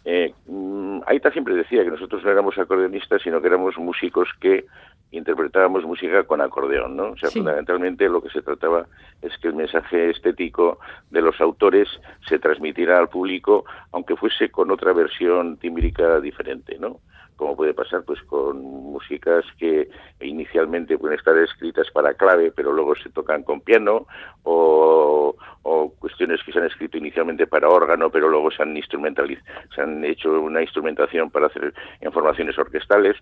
Eh, mm, Aita siempre decía que nosotros no éramos acordeonistas, sino que éramos músicos que interpretábamos música con acordeón, ¿no? O sea, Sí. fundamentalmente lo que se trataba es que el mensaje estético de los autores se transmitiera al público, aunque fuese con otra versión tímbrica diferente, ¿no? Como puede pasar, pues, con músicas que inicialmente pueden estar escritas para clave, pero luego se tocan con piano, o, o cuestiones que se han escrito inicialmente para órgano, pero luego se han instrumentaliz se han hecho una instrumentación para hacer en formaciones orquestales,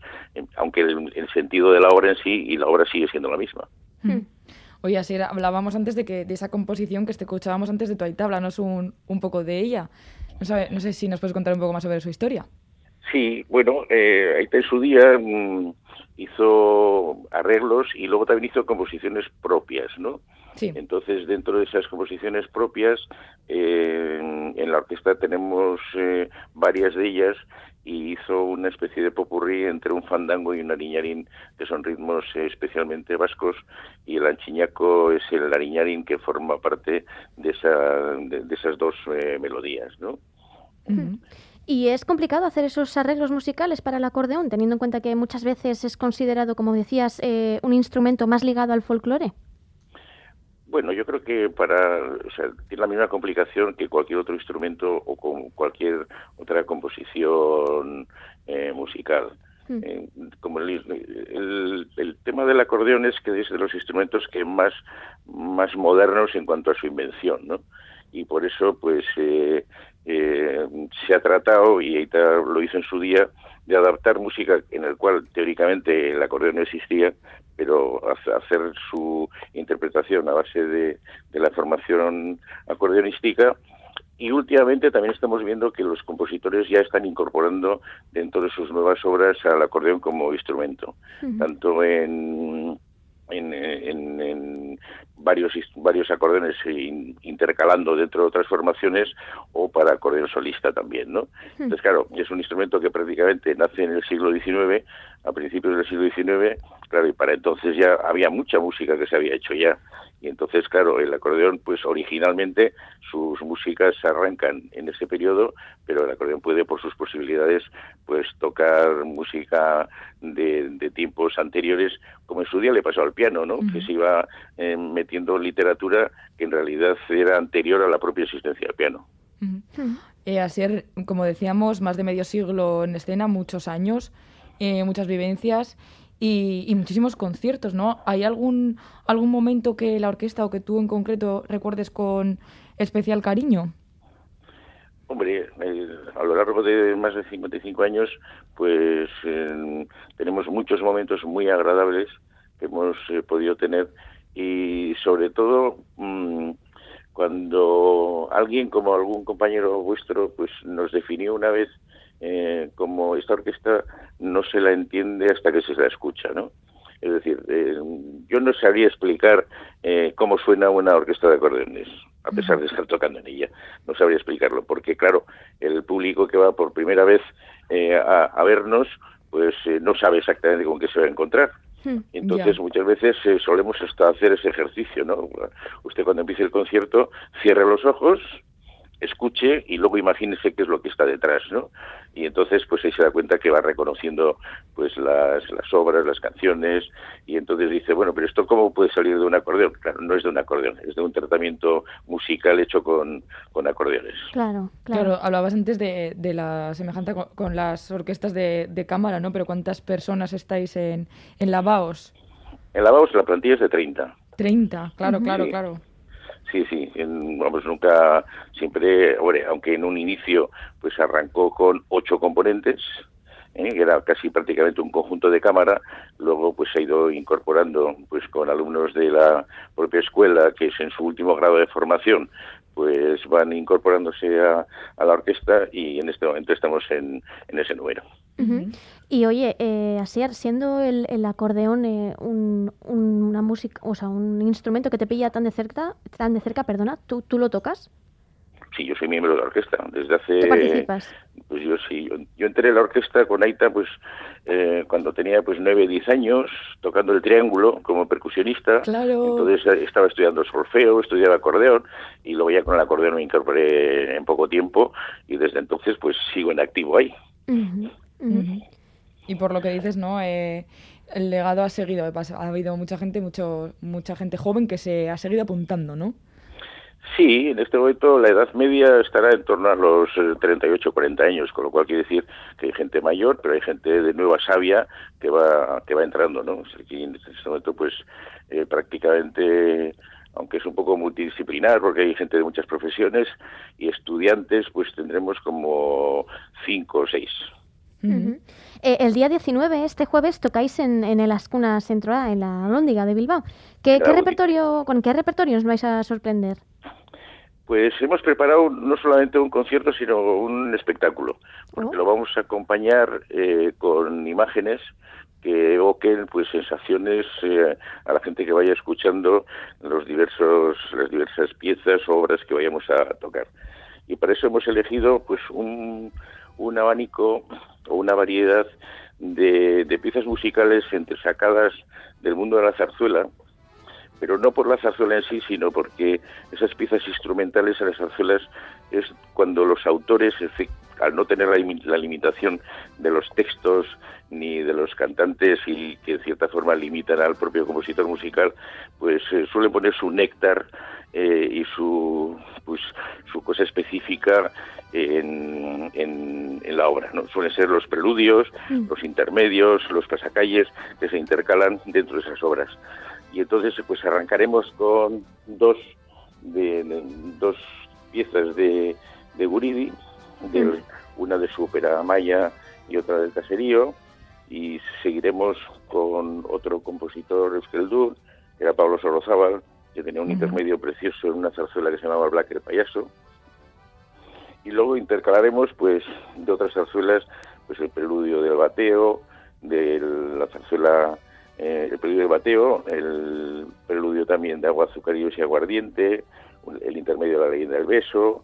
aunque el, el sentido de la obra en sí y la obra sigue siendo la misma. Oye, Asier, hablábamos antes de que de esa composición que te escuchábamos antes de Tuaitá, háblanos un, un poco de ella. No, sabe- no sé si nos puedes contar un poco más sobre su historia. Sí, bueno, eh, Aita en su día mm, hizo arreglos y luego también hizo composiciones propias, ¿no? Sí. Entonces, dentro de esas composiciones propias, eh, en la orquesta tenemos eh, varias de ellas y hizo una especie de popurrí entre un fandango y un ariñarín, que son ritmos eh, especialmente vascos, y el anchiñaco es el ariñarín que forma parte de, esa, de, de esas dos eh, melodías, ¿no? ¿Y es complicado hacer esos arreglos musicales para el acordeón, teniendo en cuenta que muchas veces es considerado, como decías, eh, un instrumento más ligado al folclore? Bueno, yo creo que para, o sea, tiene la misma complicación que cualquier otro instrumento o con cualquier otra composición eh, musical. Mm. Eh, como el, el- el tema del acordeón es que es de los instrumentos que más, más modernos en cuanto a su invención, ¿no? Y por eso, pues, eh, eh, se ha tratado, y Aita lo hizo en su día, de adaptar música en el cual teóricamente el acordeón no existía, pero hace- hacer su interpretación a base de, de la formación acordeonística. Y últimamente también estamos viendo que los compositores ya están incorporando dentro de sus nuevas obras al acordeón como instrumento, tanto en, en, en- en varios varios acordeones in- intercalando dentro de otras formaciones o para acordeón solista también, ¿no? Entonces, claro, es un instrumento que prácticamente nace en el siglo XIX, a principios del siglo XIX, claro, y para entonces ya había mucha música que se había hecho ya. Y entonces, claro, el acordeón, pues originalmente sus músicas arrancan en ese periodo, pero el acordeón puede, por sus posibilidades, pues tocar música de, de tiempos anteriores, como en su día le pasó al piano, ¿no? Que se iba eh, metiendo literatura que en realidad era anterior a la propia existencia del piano. Eh, Asier, como decíamos, más de medio siglo en escena, muchos años. eh, muchas vivencias y, y muchísimos conciertos, ¿no? ¿Hay algún, algún momento que la orquesta o que tú en concreto recuerdes con especial cariño? Hombre, eh, a lo largo de más de 55 años, pues eh, tenemos muchos momentos muy agradables que hemos eh, podido tener y sobre todo mm, cuando alguien como algún compañero vuestro pues nos definió una vez eh, como esta orquesta no se la entiende hasta que se la escucha, ¿no? Es decir, eh, yo no sabría explicar eh, cómo suena una orquesta de acordeones, a pesar de estar tocando en ella. No sabría explicarlo, porque claro, el público que va por primera vez eh, a, a vernos, pues eh, no sabe exactamente con qué se va a encontrar. Entonces, muchas veces eh, solemos hasta hacer ese ejercicio, ¿no? Usted cuando empiece el concierto, cierre los ojos, escuche y luego imagínese qué es lo que está detrás, ¿no? Y entonces, pues ahí se da cuenta que va reconociendo, pues, las, las obras, las canciones, y entonces dice, bueno, pero esto cómo puede salir de un acordeón? Claro, no es de un acordeón, es de un tratamiento musical hecho con, con acordeones. Claro, Claro, claro. hablabas antes de, de la semejanza con, con las orquestas de, de cámara, ¿no? Pero ¿cuántas personas estáis en, en la BAOS? En la Baos la plantilla es de 30. 30, claro, claro, Sí. claro. Sí, sí, en- vamos, nunca, siempre, aunque en un inicio pues arrancó con ocho componentes, ¿eh? que era casi prácticamente un conjunto de cámara, luego pues se ha ido incorporando pues con alumnos de la propia escuela, que es en su último grado de formación, pues van incorporándose a, a la orquesta y en este momento estamos en ese número. Y oye, eh, Asier, siendo el, el acordeón eh, un, un- una música, o sea, un instrumento que te pilla tan de cerca, tan de cerca, perdona, ¿tú, tú lo tocas? Sí, yo soy miembro de la orquesta desde hace... ¿Tú participas? Pues yo sí, yo, yo entré en la orquesta con Aita pues eh, cuando tenía pues nueve, diez años, tocando el triángulo como percusionista. Claro. Entonces eh, estaba estudiando solfeo, estudiaba acordeón y luego ya con el acordeón me incorporé en poco tiempo y desde entonces pues sigo en activo ahí. Y por lo que dices, ¿no? Eh, el legado ha seguido, ha habido mucha gente, mucho, mucha gente joven que se ha seguido apuntando, ¿no? Sí, en este momento la edad media estará en torno a los eh, 38 40 años, con lo cual quiere decir que hay gente mayor, pero hay gente de nueva savia que va que va entrando, ¿no? O sea, que en este momento, pues, eh, prácticamente, aunque es un poco multidisciplinar, porque hay gente de muchas profesiones y estudiantes, pues tendremos como cinco o seis. Eh, el día 19, este jueves, tocáis en, en el Ascuna Centroa, en la Lóndiga de Bilbao. ¿Qué, repertorio, ¿Con qué repertorio os vais a sorprender? Pues hemos preparado no solamente un concierto, sino un espectáculo, porque lo vamos a acompañar eh, con imágenes que evoquen pues sensaciones eh, a la gente que vaya escuchando los diversos las diversas piezas o obras que vayamos a tocar. Y para eso hemos elegido pues un, un abanico o una variedad de, de piezas musicales entresacadas del mundo de la zarzuela, pero no por la zarzuela en sí, sino porque esas piezas instrumentales a las zarzuelas es cuando los autores, al no tener la limitación de los textos ni de los cantantes y que en cierta forma limitan al propio compositor musical, pues eh, suelen poner su néctar eh, y su pues su cosa específica en, en, en la obra. ¿no? Suelen ser los preludios, Mm. los intermedios, los pasacalles que se intercalan dentro de esas obras. Y entonces pues arrancaremos con dos de, de- dos piezas de, de Guridi, de, una de su ópera maya y otra del caserío, y seguiremos con otro compositor euskeldur, que era Pablo Sorozábal, que tenía un intermedio precioso en una zarzuela que se llamaba Black el Payaso, y luego intercalaremos pues de otras zarzuelas pues el preludio del bateo de la zarzuela eh, el preludio del bateo el preludio también de agua azucarillos y aguardiente el intermedio de la leyenda del beso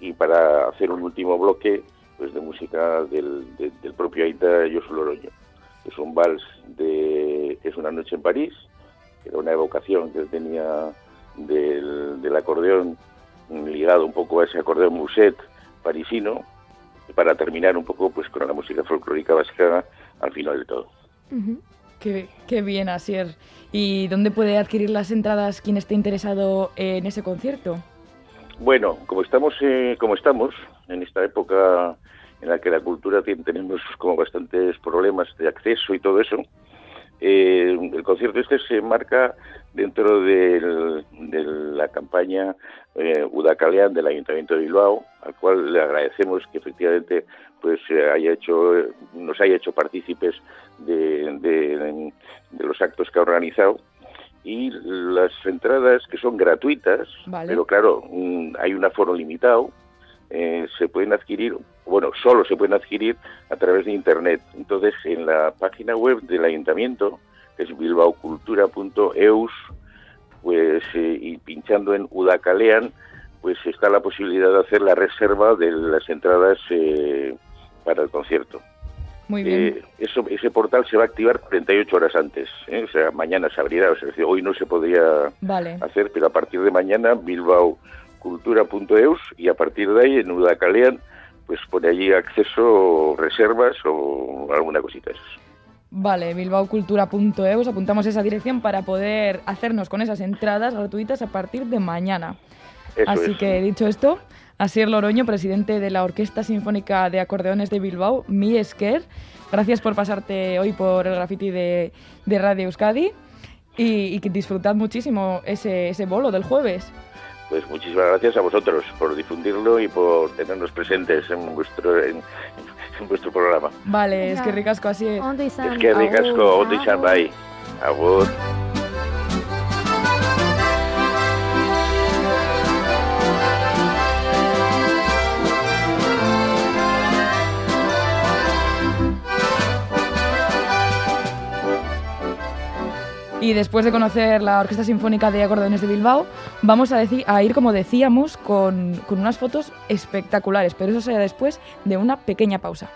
y para hacer un último bloque pues de música del, de- del propio Aita Josu Loroño es un vals de es una noche en París era una evocación que él tenía del, del acordeón ligado un poco a ese acordeón muset parisino para terminar un poco pues con la música folclórica vasca al final de todo. Qué, qué bien, Asier. ¿Y dónde puede adquirir las entradas quien esté interesado en ese concierto? Bueno, como estamos eh, como estamos en esta época en la que la cultura tiene- tenemos como bastantes problemas de acceso y todo eso. Eh, el concierto este se marca dentro del- de la campaña eh, Udacalean del Ayuntamiento de Bilbao, al cual le agradecemos que efectivamente pues eh, haya hecho nos haya hecho partícipes de, de- de los actos que ha organizado y las entradas que son gratuitas, Vale. pero claro, mm, hay un aforo limitado, eh, se pueden adquirir, bueno, solo se pueden adquirir a través de Internet. Entonces, en la página web del ayuntamiento, que es bilbaocultura.eus, pues, eh, y pinchando en Udacalean, pues está la posibilidad de hacer la reserva de las entradas eh, para el concierto. Muy bien. Eh, eso, ese portal se va a activar 48 horas antes, ¿eh? o sea, mañana se abrirá, o sea, hoy no se podría Vale. hacer, pero a partir de mañana bilbaocultura.eus y a partir de ahí en Udacalean pues pone allí acceso, reservas o alguna cosita esas. Vale, bilbaocultura.eu, os apuntamos esa dirección para poder hacernos con esas entradas gratuitas a partir de mañana. Eso Así es. que dicho esto, Asier Loroño, presidente de la Orquesta Sinfónica de Acordeones de Bilbao, Mi Esker, gracias por pasarte hoy por el graffiti de, de Radio Euskadi y, y que disfrutad muchísimo ese, ese bolo del jueves. Pues muchísimas gracias a vosotros por difundirlo y por tenernos presentes en vuestro en, en vuestro programa. Vale, es que ricasco así. Es que ricasco, ondo izan bai. Agur. Y después de conocer la Orquesta Sinfónica de Acordeones de Bilbao, vamos a, a ir, como decíamos, con, con unas fotos espectaculares, pero eso será después de una pequeña pausa.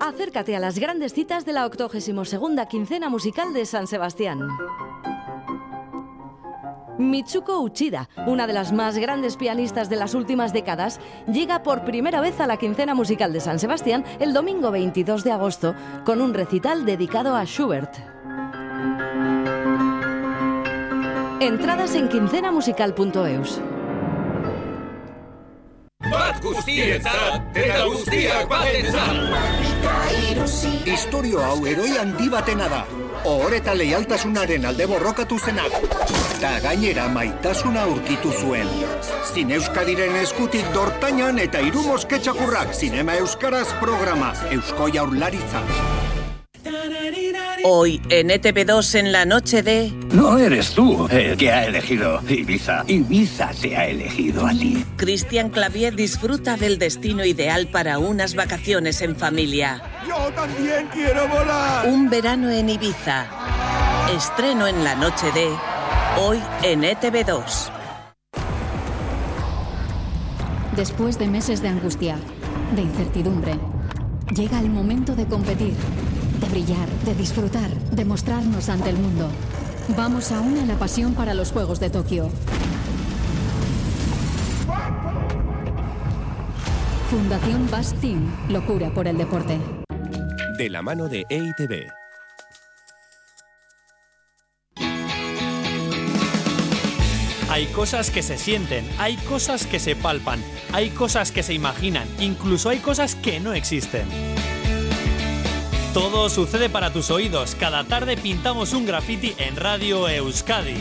Acércate a las grandes citas de la 82 quincena musical de San Sebastián. Mitsuko Uchida, una de las más grandes pianistas de las últimas décadas, llega por primera vez a la quincena musical de San Sebastián el domingo 22 de agosto con un recital dedicado a Schubert. Entradas en quincenamusical.eus. Bat guztientzat, eta guztiak batentzat. Historio hau eroi handi batena da. Ohor eta leialtasunaren alde borrokatu zenak. Ta gainera maitasuna aurkitu zuen. Zine Euskadiren eskutik dortainan eta hiru mosketxakurrak Zinema Euskaraz programa Eusko Jaurlaritza. Hoy en ETV2 en la noche de... No eres tú el que ha elegido Ibiza. Ibiza te ha elegido a ti. Cristian Clavier disfruta del destino ideal para unas vacaciones en familia. Yo también quiero volar. Un verano en Ibiza. Estreno en la noche de... Hoy en E ETV2. Después de meses de angustia, de incertidumbre, llega el momento de competir, de brillar, de disfrutar, de mostrarnos ante el mundo. Vamos a una la pasión para los Juegos de Tokio. Fundación Bass Team, locura por el deporte. De la mano de EITB. Hay cosas que se sienten, hay cosas que se palpan, hay cosas que se imaginan, incluso hay cosas que no existen. Todo sucede para tus oídos. Cada tarde pintamos un graffiti en Radio Euskadi.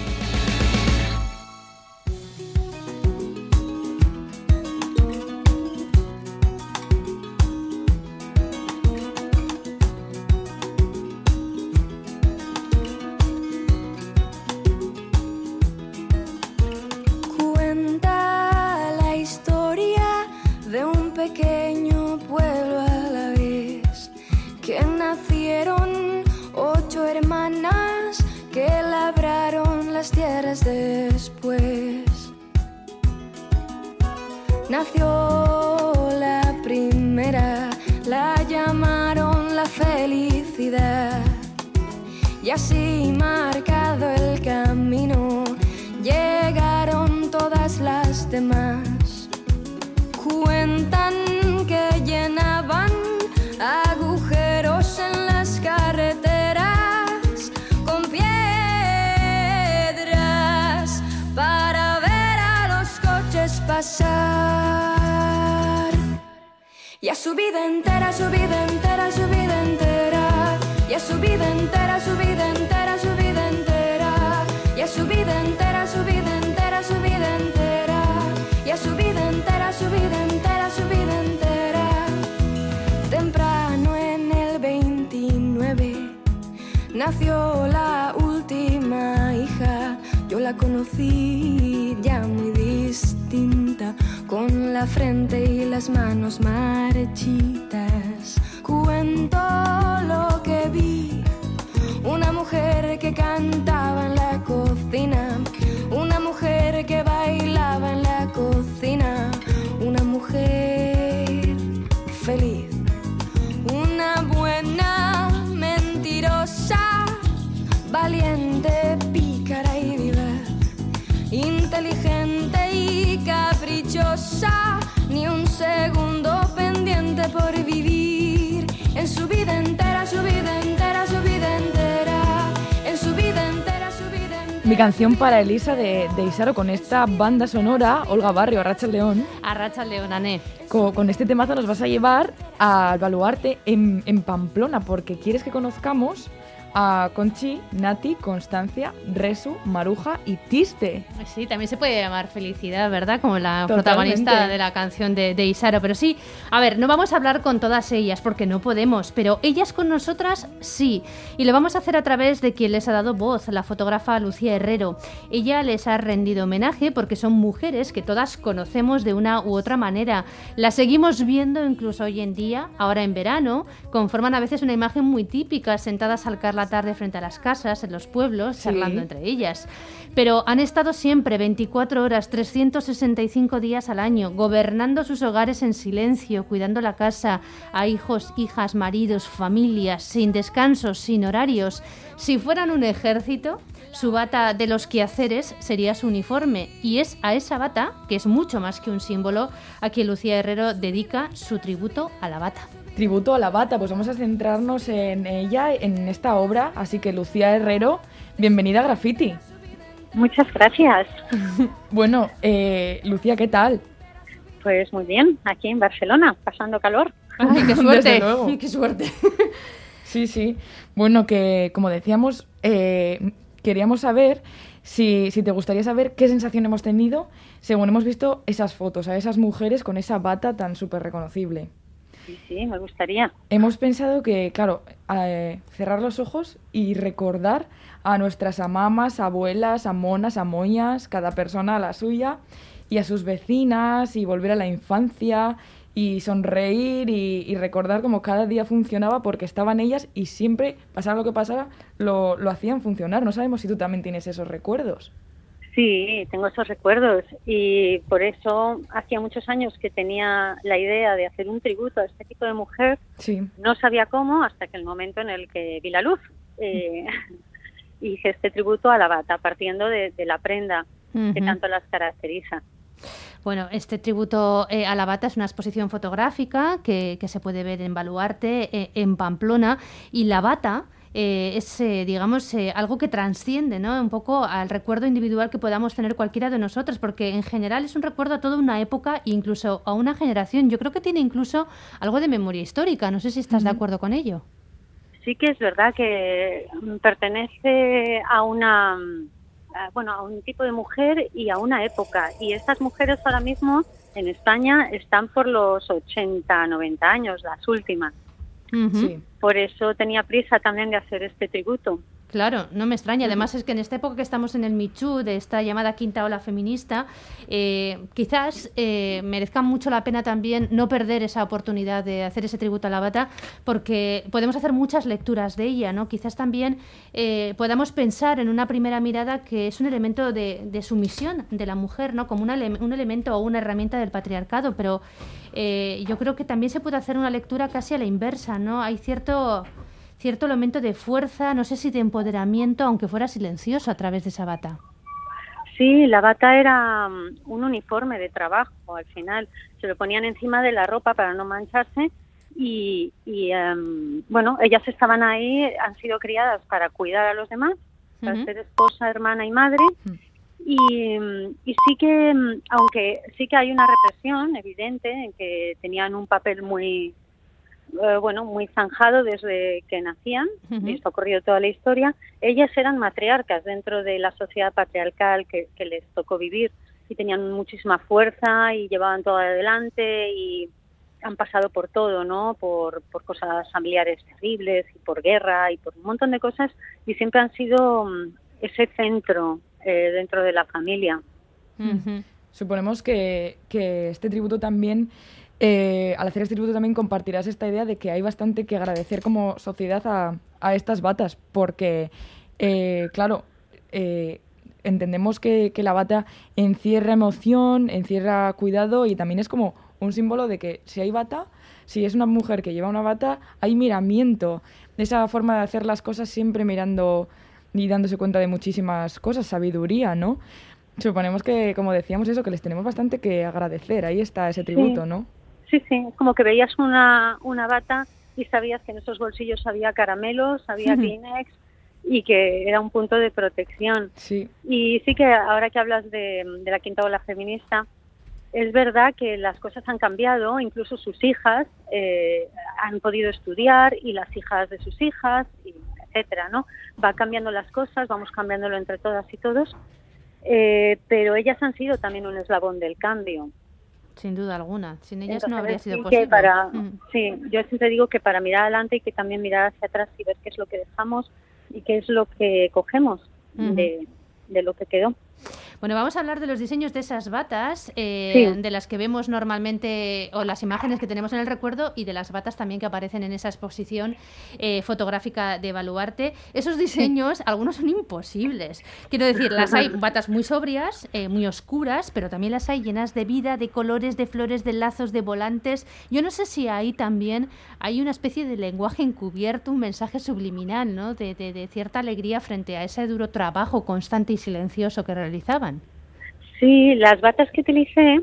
Nació la última hija. Yo la conocí ya muy distinta, con la frente y las manos marchitas. Cuento lo que vi, una mujer que cantaba en la cocina, una mujer que bailaba en la segundo pendiente por vivir. En su vida entera, su vida entera, su vida entera, en su vida entera, su vida entera. Mi canción para Elisa de, de Isaro con esta banda sonora, Olga Barrio, Rachel León. A Rachel León, Ané. Con, con este temazo nos vas a llevar al baluarte en, en Pamplona, porque quieres que conozcamos a Conchi, Nati, Constancia, Resu, Maruja y Tiste. Sí, también se puede llamar felicidad, ¿verdad? Como la Totalmente. protagonista de la canción de, de Isaro. Pero sí, a ver, no vamos a hablar con todas ellas porque no podemos, pero ellas con nosotras sí. Y lo vamos a hacer a través de quien les ha dado voz, la fotógrafa Lucía Herrero. Ella les ha rendido homenaje porque son mujeres que todas conocemos de una u otra manera. Las seguimos viendo incluso hoy en día, ahora en verano, conforman a veces una imagen muy típica, sentadas al caer la tarde frente a las casas, en los pueblos, Sí. charlando entre ellas. Pero han estado siempre 24 horas, 365 días al año, gobernando sus hogares en silencio, cuidando la casa, a hijos, hijas, maridos, familias, sin descansos, sin horarios. Si fueran un ejército, su bata de los quehaceres sería su uniforme. Y es a esa bata, que es mucho más que un símbolo, a quien Lucía Herrero dedica su tributo a la bata. Tributo a la bata, pues vamos a centrarnos en ella, en esta obra. Así que Lucía Herrero, bienvenida a Graffiti. Muchas gracias. Bueno, eh, Lucía, ¿qué tal? Pues muy bien, aquí en Barcelona, pasando calor. ¡Ay, qué suerte! ¡Qué suerte! Sí, sí. Bueno, que como decíamos, eh, queríamos saber si, si te gustaría saber qué sensación hemos tenido según hemos visto esas fotos, a esas mujeres con esa bata tan súper reconocible. Sí, sí, me gustaría. Hemos pensado que, claro, eh, cerrar los ojos y recordar a nuestras amamas, abuelas, amonas, amoñas, cada persona a la suya, y a sus vecinas, y volver a la infancia, y sonreír, y, recordar cómo cada día funcionaba porque estaban ellas y siempre, pasara lo que pasara, lo, lo hacían funcionar. No sabemos si tú también tienes esos recuerdos. Sí, tengo esos recuerdos y por eso hacía muchos años que tenía la idea de hacer un tributo a este tipo de mujer. Sí. No sabía cómo hasta que el momento en el que vi la luz. Eh, hice este tributo a la bata, partiendo de, de la prenda que tanto las caracteriza. Bueno, este tributo eh, a la bata es una exposición fotográfica que, que se puede ver en Baluarte, eh, en Pamplona, y la bata eh, es, eh, digamos, eh, algo que transciende ¿no? un poco al recuerdo individual que podamos tener cualquiera de nosotros, porque en general es un recuerdo a toda una época e incluso a una generación. Yo creo que tiene incluso algo de memoria histórica. No sé si estás de acuerdo con ello. Sí que es verdad que mm, pertenece a una mm, a- bueno, a un tipo de mujer y a una época. Y estas mujeres ahora mismo en España están por los 80, 90 años, las últimas. Por eso tenía prisa también de hacer este tributo. Claro, no me extraña. Además es que en esta época que estamos en el Michu, de esta llamada quinta ola feminista, eh, quizás eh, merezca mucho la pena también no perder esa oportunidad de hacer ese tributo a la bata, porque podemos hacer muchas lecturas de ella, ¿no? Quizás también eh, podamos pensar en una primera mirada que es un elemento de, de sumisión de la mujer, ¿no? Como una un elemento o una herramienta del patriarcado, pero eh, yo creo que también se puede hacer una lectura casi a la inversa, ¿no? Hay cierto cierto elemento de fuerza, no sé si de empoderamiento, aunque fuera silencioso a través de esa bata. Sí, la bata era mm, un uniforme de trabajo al final. Se lo ponían encima de la ropa para no mancharse y, y, em, bueno, ellas estaban ahí, han sido criadas para cuidar a los demás, para ser esposa, hermana y madre Y, y sí que, mm, aunque sí que hay una represión evidente en que tenían un papel muy, eh, bueno, muy zanjado desde que nacían, y esto ha ocurrido toda la historia, ellas eran matriarcas dentro de la sociedad patriarcal que, que les tocó vivir y tenían muchísima fuerza y llevaban todo adelante y han pasado por todo, ¿no? Por, por cosas familiares terribles y por guerra y por un montón de cosas y siempre han sido mm, ese centro eh, dentro de la familia. Suponemos que, que este tributo también, eh, al hacer este tributo también compartirás esta idea de que hay bastante que agradecer como sociedad a, a estas batas, porque, eh, claro, eh, entendemos que, que la bata encierra emoción, encierra cuidado y también es como un símbolo de que si hay bata, si es una mujer que lleva una bata, hay miramiento, esa forma de hacer las cosas siempre mirando y dándose cuenta de muchísimas cosas, sabiduría, ¿no? Suponemos que, como decíamos eso, que les tenemos bastante que agradecer. Ahí está ese tributo, Sí. ¿no? Sí, sí, es como que veías una, una bata y sabías que en esos bolsillos había caramelos, había. Kleenex y que era un punto de protección. Sí. Y sí que ahora que hablas de, de la quinta ola feminista, es verdad que las cosas han cambiado, incluso sus hijas eh, han podido estudiar y las hijas de sus hijas, y etcétera, ¿no? Va cambiando las cosas, vamos cambiándolo entre todas y todos, eh, pero ellas han sido también un eslabón del cambio. Sin duda alguna. Sin ellas no Entonces, habría sido posible. para, Mm. sí, yo siempre digo que para mirar adelante y que también mirar hacia atrás y ver qué es lo que dejamos y qué es lo que cogemos Ujú. de, de lo que quedó. Bueno, vamos a hablar de los diseños de esas batas, eh, Sí. de las que vemos normalmente, o las imágenes que tenemos en el recuerdo, y de las batas también que aparecen en esa exposición eh, fotográfica de Baluarte. Esos diseños, algunos son imposibles. Quiero decir, las hay batas muy sobrias, eh, muy oscuras, pero también las hay llenas de vida, de colores, de flores, de lazos, de volantes. Yo no sé si ahí también hay una especie de lenguaje encubierto, un mensaje subliminal, ¿no? De, de- de cierta alegría frente a ese duro trabajo constante y silencioso que realizaban. Sí, las batas que utilicé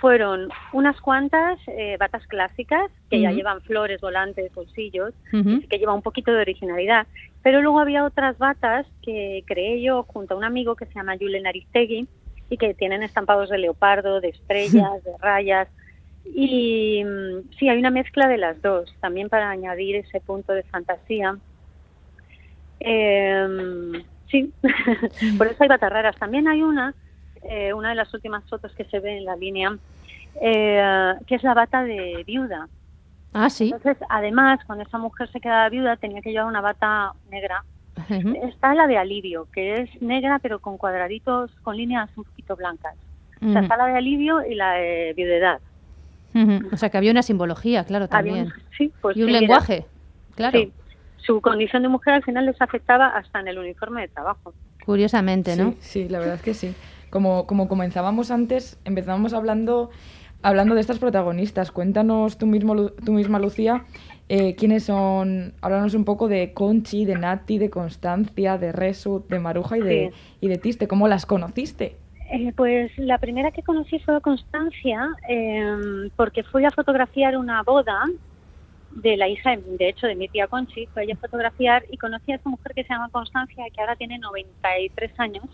fueron unas cuantas eh, batas clásicas que ya llevan flores, volantes, bolsillos, que lleva un poquito de originalidad. Pero luego había otras batas que creé yo junto a un amigo que se llama Julen Aristegui y que tienen estampados de leopardo, de estrellas, de rayas. Y mm, sí, hay una mezcla de las dos, también para añadir ese punto de fantasía. Em, sí, por eso hay batas raras. También hay una, eh, una de las últimas fotos que se ve en la línea, eh, que es la bata de viuda. Ah, sí. Entonces, además, cuando esa mujer se quedaba viuda, tenía que llevar una bata negra. Está la de alivio, que es negra pero con cuadraditos, con líneas un poquito blancas. O sea, está la de alivio y la de viudedad. O sea, que había una simbología, claro, también. un- sí, pues y un sí, era- lenguaje, claro. Sí. Su condición de mujer al final les afectaba hasta en el uniforme de trabajo. Curiosamente, ¿no? Sí, sí, la verdad es que sí. Como, como comenzábamos antes, empezábamos hablando, hablando de estas protagonistas. Cuéntanos tú, mismo, tú misma, Lucía, eh, quiénes son. Háblanos un poco de Conchi, de Nati, de Constancia, de Resu, de Maruja y de, y de Tiste. ¿Cómo las conociste? Eh, pues la primera que conocí fue Constancia, eh, porque fui a fotografiar una boda de la hija, de hecho, de mi tía Conchi, fue ella a fotografiar y conocí a esa mujer que se llama Constancia, que ahora tiene 93 años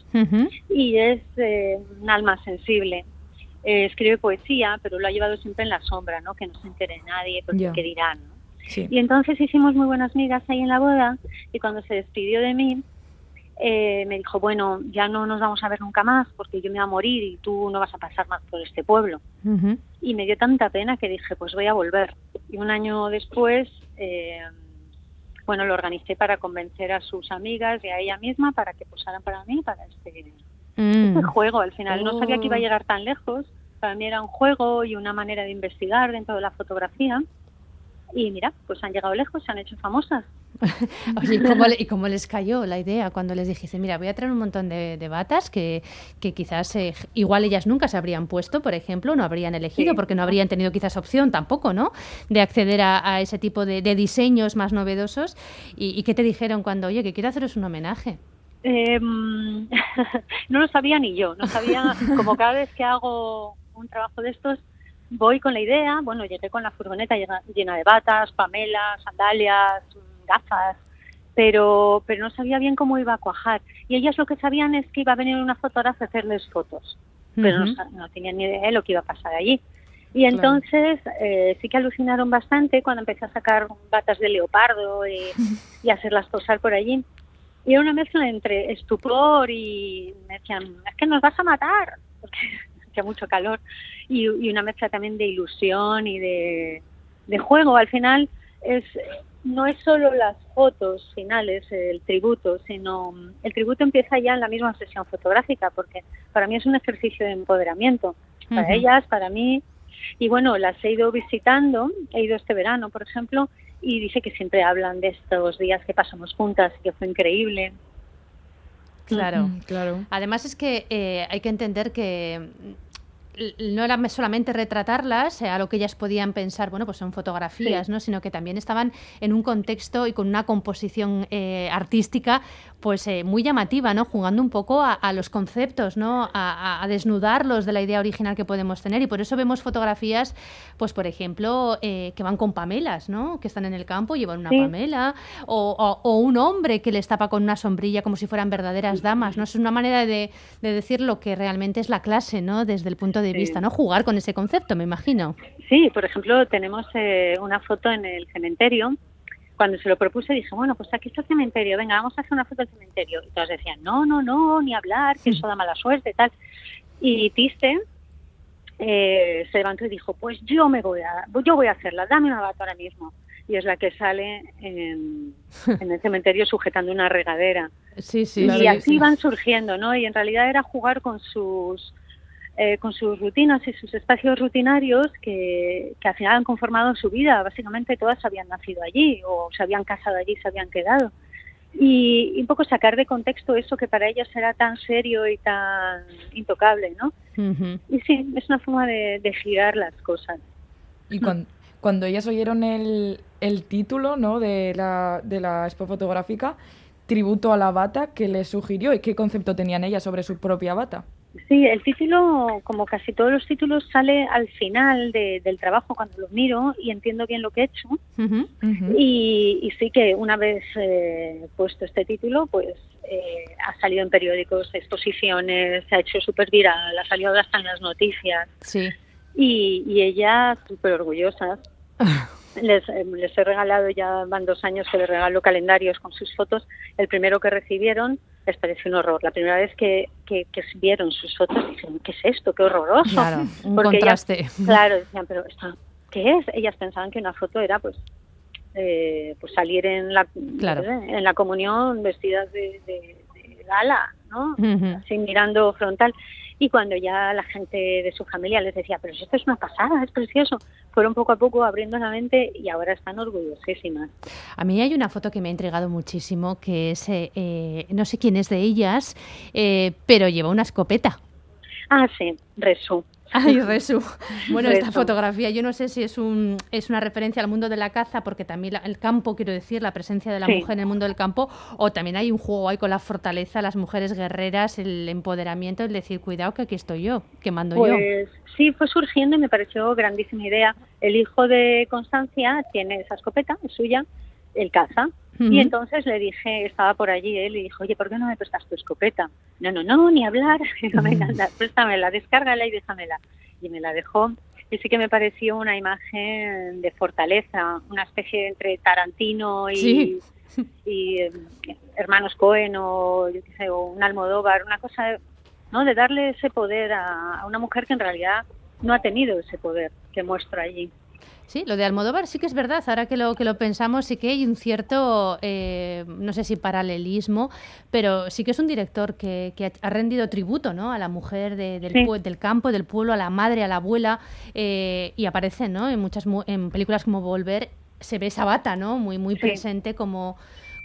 y es eh, un alma sensible. Eh, escribe poesía, pero lo ha llevado siempre en la sombra, ¿no? Que no se entere nadie, porque Ya. qué dirán, ¿no? Sí. Y entonces hicimos muy buenas migas ahí en la boda y cuando se despidió de mí, eh, me dijo, bueno, ya no nos vamos a ver nunca más porque yo me voy a morir y tú no vas a pasar más por este pueblo. Y me dio tanta pena que dije, pues voy a volver. Y un año después, eh, bueno, lo organicé para convencer a sus amigas y a ella misma para que posaran para mí, para este, Mm. este juego. Al final no sabía que iba a Oh. llegar tan lejos. Para mí era un juego y una manera de investigar dentro de la fotografía. Y mira, pues han llegado lejos, se han hecho famosas. Oye, ¿y cómo, le- y cómo les cayó la idea cuando les dijiste, mira, voy a traer un montón de, de batas que, que quizás eh, igual ellas nunca se habrían puesto, por ejemplo, no habrían elegido, Sí. porque no habrían tenido quizás opción tampoco, ¿no? De acceder a, a ese tipo de, de diseños más novedosos. ¿Y, y qué te dijeron cuando, oye, que quiero haceros un homenaje? Eh, no lo sabía ni yo, no sabía, como cada vez que hago un trabajo de estos, voy con la idea, bueno, llegué con la furgoneta llena, llena de batas, pamelas, sandalias, gafas, pero, pero no sabía bien cómo iba a cuajar. Y ellas lo que sabían es que iba a venir una fotógrafa a hacerles fotos, pero no Ujú. sa- no, tenían ni idea de lo que iba a pasar allí. Y entonces eh, sí que alucinaron bastante cuando empecé a sacar batas de leopardo y, y hacerlas posar por allí. Y era una mezcla entre estupor y me decían, es que nos vas a matar, porque hacía mucho calor, y, y una mezcla también de ilusión y de, de juego. Al final es no es solo las fotos finales, el tributo, sino el tributo empieza ya en la misma sesión fotográfica, porque para mí es un ejercicio de empoderamiento, para ellas, para mí. Y bueno, las he ido visitando, he ido este verano, por ejemplo, y dice que siempre hablan de estos días que pasamos juntas, que fue increíble. Claro. claro. Además es que eh, hay que entender que no era me- solamente retratarlas eh, a lo que ellas podían pensar, bueno, pues son fotografías, Sí. ¿no? Sino que también estaban en un contexto y con una composición eh, artística pues eh, muy llamativa, ¿no? Jugando un poco a, a los conceptos, ¿no? A, desnudarlos de la idea original que podemos tener y por eso vemos fotografías, pues por ejemplo, eh, que van con pamelas, ¿no? Que están en el campo, llevan una Sí. pamela o, o- o un hombre que les tapa con una sombrilla como si fueran verdaderas damas, ¿no? Es una manera de, de decir lo que realmente es la clase, ¿no? Desde el punto de Sí. vista, ¿no? Jugar con ese concepto, me imagino. Sí, por ejemplo, tenemos eh, una foto en el cementerio. Cuando se lo propuse dije, bueno, pues aquí está el cementerio, venga, vamos a hacer una foto del cementerio. Y todas decían, no, no, no, ni hablar, que eso da mala suerte, tal. Y Tiste eh, se levantó y dijo, pues yo me voy a, yo voy a hacerla, dame una bata ahora mismo. Y es la que sale en, en el cementerio sujetando una regadera. Sí, sí. y así van surgiendo, ¿no? Y en realidad era jugar con sus eh, con sus rutinas y sus espacios rutinarios que, que al final han conformado su vida. Básicamente todas habían nacido allí o se habían casado allí, se habían quedado. Y, y un poco sacar de contexto eso que para ellas era tan serio y tan intocable, ¿no? Y sí, es una forma de, de girar las cosas. Y cuan- cuando, ellas oyeron el, el título ¿no? de, la, de la expo fotográfica, Tributo a la bata, ¿qué les sugirió y qué concepto tenían ellas sobre su propia bata? Sí, el título, como casi todos los títulos, sale al final de- del trabajo cuando lo miro y entiendo bien lo que he hecho. Y, y sí que una vez eh, puesto este título, pues eh, ha salido en periódicos, exposiciones, se ha hecho súper viral, ha salido hasta en las noticias. Sí. Y, y ellas súper orgullosas. Les, eh, les he regalado, ya van dos años que les regalo calendarios con sus fotos. El primero que recibieron les pareció un horror. La primera vez que, que, que vieron sus fotos dijeron, ¿qué es esto? ¡Qué horroroso! Claro, un Porque ellas- contraste. claro, decían, pero esto, ¿qué es? Ellas pensaban que una foto era pues eh, pues salir en la Claro. en la comunión vestidas de, de- de gala, ¿no? Así mirando frontal. Y cuando ya la gente de su familia les decía, pero esto es una pasada, es precioso, fueron poco a poco abriendo la mente y ahora están orgullosísimas. A mí hay una foto que me ha intrigado muchísimo, que es, eh, eh, no sé quién es de ellas, eh, pero lleva una escopeta. Ah, sí, Resú. Ay, Resu. Bueno, esta fotografía, yo no sé si es, un, es una referencia al mundo de la caza, porque también la- el campo, quiero decir, la presencia de la Sí. mujer en el mundo del campo, o también hay un juego ahí con la fortaleza, las mujeres guerreras, el empoderamiento, el decir, cuidado que aquí estoy yo, que mando yo. Pues sí, fue surgiendo y me pareció grandísima idea. El hijo de Constancia tiene esa escopeta, es suya, él caza. Y entonces le dije, estaba por allí él y dijo, oye, ¿por qué no me prestas tu escopeta? No, no, no, ni hablar. Digo, venga, anda, préstamela, descárgala y déjamela. Y me la dejó. Y sí que me pareció una imagen de fortaleza, una especie entre Tarantino y, Sí. y eh, hermanos Cohen o, yo qué sé, o un Almodóvar, una cosa, ¿no? De darle ese poder a, a una mujer que en realidad no ha tenido ese poder que muestra allí. Sí, lo de Almodóvar sí que es verdad. Ahora que lo que lo pensamos, sí que hay un cierto, eh, no sé si paralelismo, pero sí que es un director que, que ha rendido tributo ¿no? a la mujer de- del, Sí. del campo, del pueblo, a la madre, a la abuela, eh, y aparece ¿no? en muchas mu- en películas como Volver, se ve esa bata ¿no? muy, muy Sí. presente como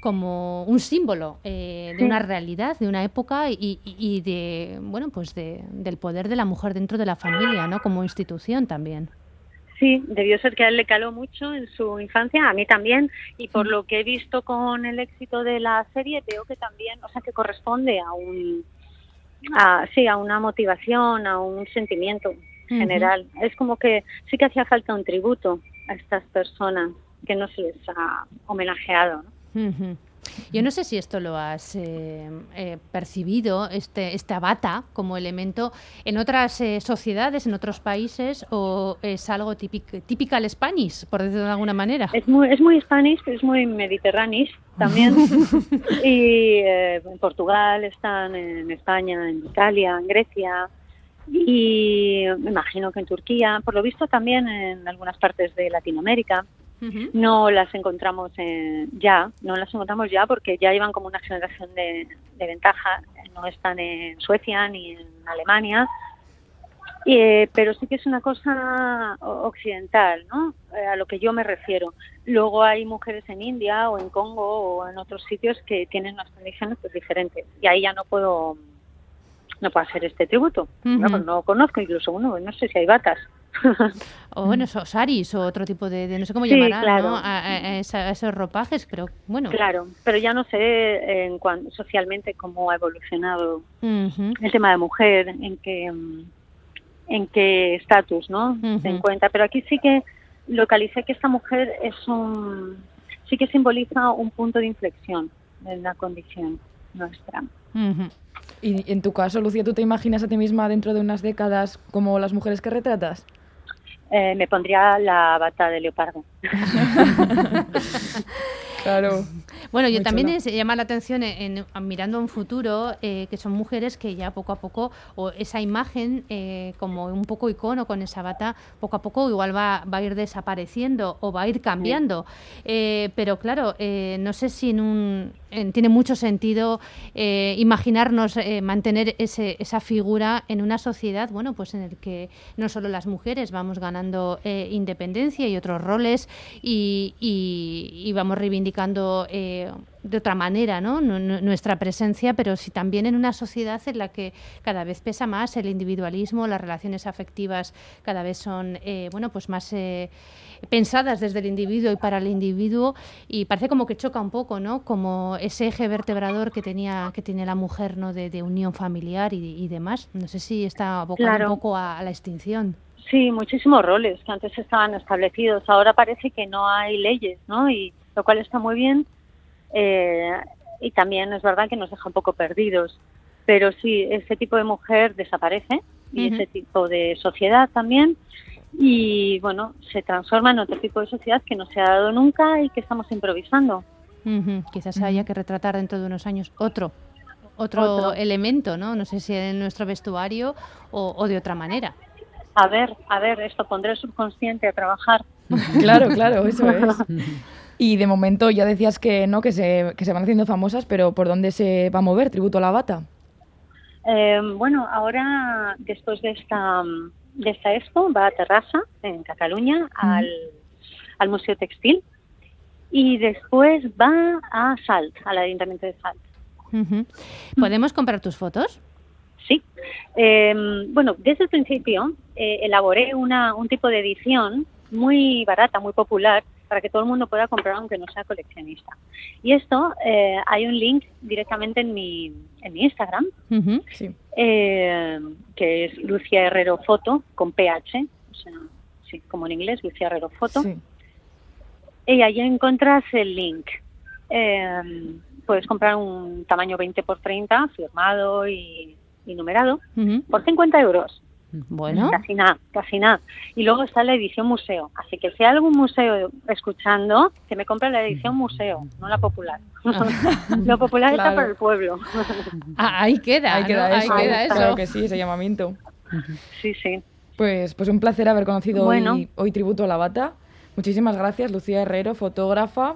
como un símbolo eh, de Sí. una realidad, de una época y, y- y de bueno pues de- del poder de la mujer dentro de la familia, ¿no? Como institución también. Sí, debió ser que a él le caló mucho en su infancia, a mí también, y por lo que he visto con el éxito de la serie, veo que también, o sea, que corresponde a un, a, sí, a una motivación, a un sentimiento general. Es como que sí que hacía falta un tributo a estas personas que no se les ha homenajeado. ¿no? Yo no sé si esto lo has eh, eh, percibido, este, esta bata como elemento en otras eh, sociedades, en otros países, o es algo típico, typical Spanish, por decirlo de alguna manera. Es muy, es muy Spanish, es muy mediterráneo también. y eh, en Portugal están, en España, en Italia, en Grecia y me imagino que en Turquía, por lo visto también en algunas partes de Latinoamérica. No las encontramos en- ya, no las encontramos ya porque ya llevan como una generación de, de ventaja. No están en Suecia ni en Alemania, eh, pero sí que es una cosa occidental, ¿no? Eh, a lo que yo me refiero. Luego hay mujeres en India o en Congo o en otros sitios que tienen unas condiciones pues, diferentes y ahí ya no puedo no puedo hacer este tributo. No, no conozco incluso uno, no sé si hay batas. O bueno, so- saris o otro tipo de, de- no sé cómo Sí, llamarán, claro. ¿no? A, a- a esa- a esos ropajes, pero bueno. Claro, pero ya no sé en cuan- socialmente cómo ha evolucionado el tema de mujer, en qué mm, en qué estatus, ¿no? Se encuentra. Pero aquí sí que localicé que esta mujer es un sí que simboliza un punto de inflexión en la condición nuestra. Y en tu caso, Lucía, ¿tú te imaginas a ti misma dentro de unas décadas como las mujeres que retratas? Eh, me pondría la bata de leopardo. Claro. Bueno, yo también es, llama la atención en, en- mirando a un futuro eh, que son mujeres que ya poco a poco, o esa imagen eh, como un poco icono con esa bata, poco a poco igual va, va a ir desapareciendo o va a ir cambiando. Eh, pero claro, eh, no sé si en un, en- tiene mucho sentido eh, imaginarnos eh, mantener ese, esa figura en una sociedad, bueno, pues en el que no solo las mujeres vamos ganando eh, independencia y otros roles y, y- y vamos reivindicando eh, de otra manera ¿no? Nu- nu- nuestra presencia, pero sí también en una sociedad en la que cada vez pesa más el individualismo, las relaciones afectivas cada vez son eh, bueno pues más eh, pensadas desde el individuo y para el individuo y parece como que choca un poco, ¿no? Como ese eje vertebrador que tenía que tiene la mujer, ¿no? De, de unión familiar y, y demás. No sé si está abocado Claro. un poco a, a la extinción. Sí, muchísimos roles que antes estaban establecidos. Ahora parece que no hay leyes, ¿no? Y lo cual está muy bien. Eh, y también es verdad que nos deja un poco perdidos. Pero sí, ese tipo de mujer desaparece y ese tipo de sociedad también. Y bueno, se transforma en otro tipo de sociedad que no se ha dado nunca y que estamos improvisando. Ujú, Quizás haya que retratar dentro de unos años otro, otro, Otro. elemento, ¿no? No sé si en nuestro vestuario o, o de otra manera. A ver, a ver, esto pondré el subconsciente a trabajar. Claro, claro, eso es. Y de momento ya decías que no, que se, que se van haciendo famosas, pero ¿por dónde se va a mover Tributo a la Bata? Eh, bueno, ahora después de esta de esta expo va a Terrassa, en Cataluña, al, al Museo Textil y después va a Salt, al Ayuntamiento de Salt. ¿Podemos comprar tus fotos? Sí. Eh, bueno, desde el principio eh, elaboré una, un tipo de edición muy barata, muy popular, para que todo el mundo pueda comprar aunque no sea coleccionista. Y esto, eh, hay un link directamente en mi, en mi Instagram, eh, que es Lucia Herrero Foto, con PH, o sea, sí, como en inglés, Lucia Herrero Foto. Y ahí encuentras el link. Eh, puedes comprar un tamaño 20 por 30, firmado y, y numerado, por 50 euros. Bueno. Casi nada, casi nada. Y luego está la edición museo. Así que si hay algún museo escuchando, que me compre la edición museo, no la popular. Lo popular está Claro. para el pueblo. Ah, ahí queda, Ahí queda ¿no? eso. Ahí queda eso. Claro que sí, ese llamamiento. Sí, sí. Pues, pues un placer haber conocido Bueno. hoy, hoy Tributo a la Bata. Muchísimas gracias, Lucía Herrero, fotógrafa.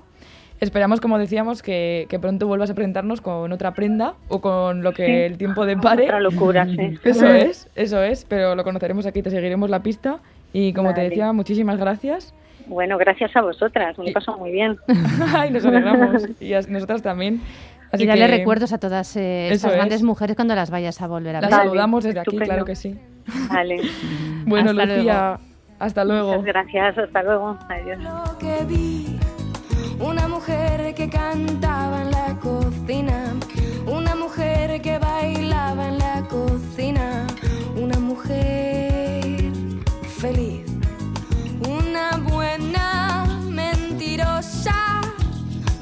Esperamos, como decíamos, que, que pronto vuelvas a presentarnos con otra prenda o con lo que Sí. el tiempo depare. Otra locura, sí. Eso es, eso es, pero lo conoceremos aquí, te seguiremos la pista. Y como te Vale. decía, muchísimas gracias. Bueno, gracias a vosotras, me lo paso muy bien. Ay, nos alegramos. Y a nosotras también. Así y darle que recuerdos a todas eh, estas es. grandes mujeres cuando las vayas a volver a Las ver. saludamos desde aquí, estupendo. claro que sí. Vale. Bueno, Hasta Lucía, hasta luego. Muchas gracias, hasta luego. Adiós una mujer que cantaba en la cocina, una mujer que bailaba en la cocina, una mujer feliz, una buena mentirosa,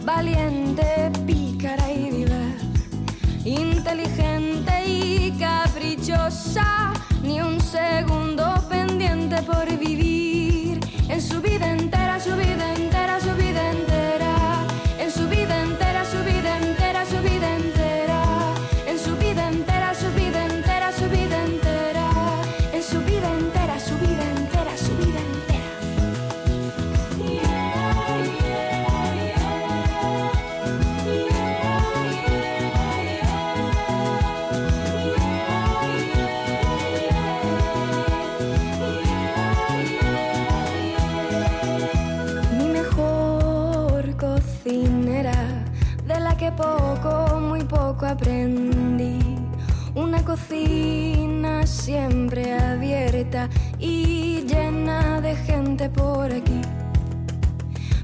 valiente, pícara y vivaz, inteligente y caprichosa, ni un segundo pendiente por vivir en su vida entera. Poco, muy poco aprendí. Una cocina siempre abierta y llena de gente por aquí.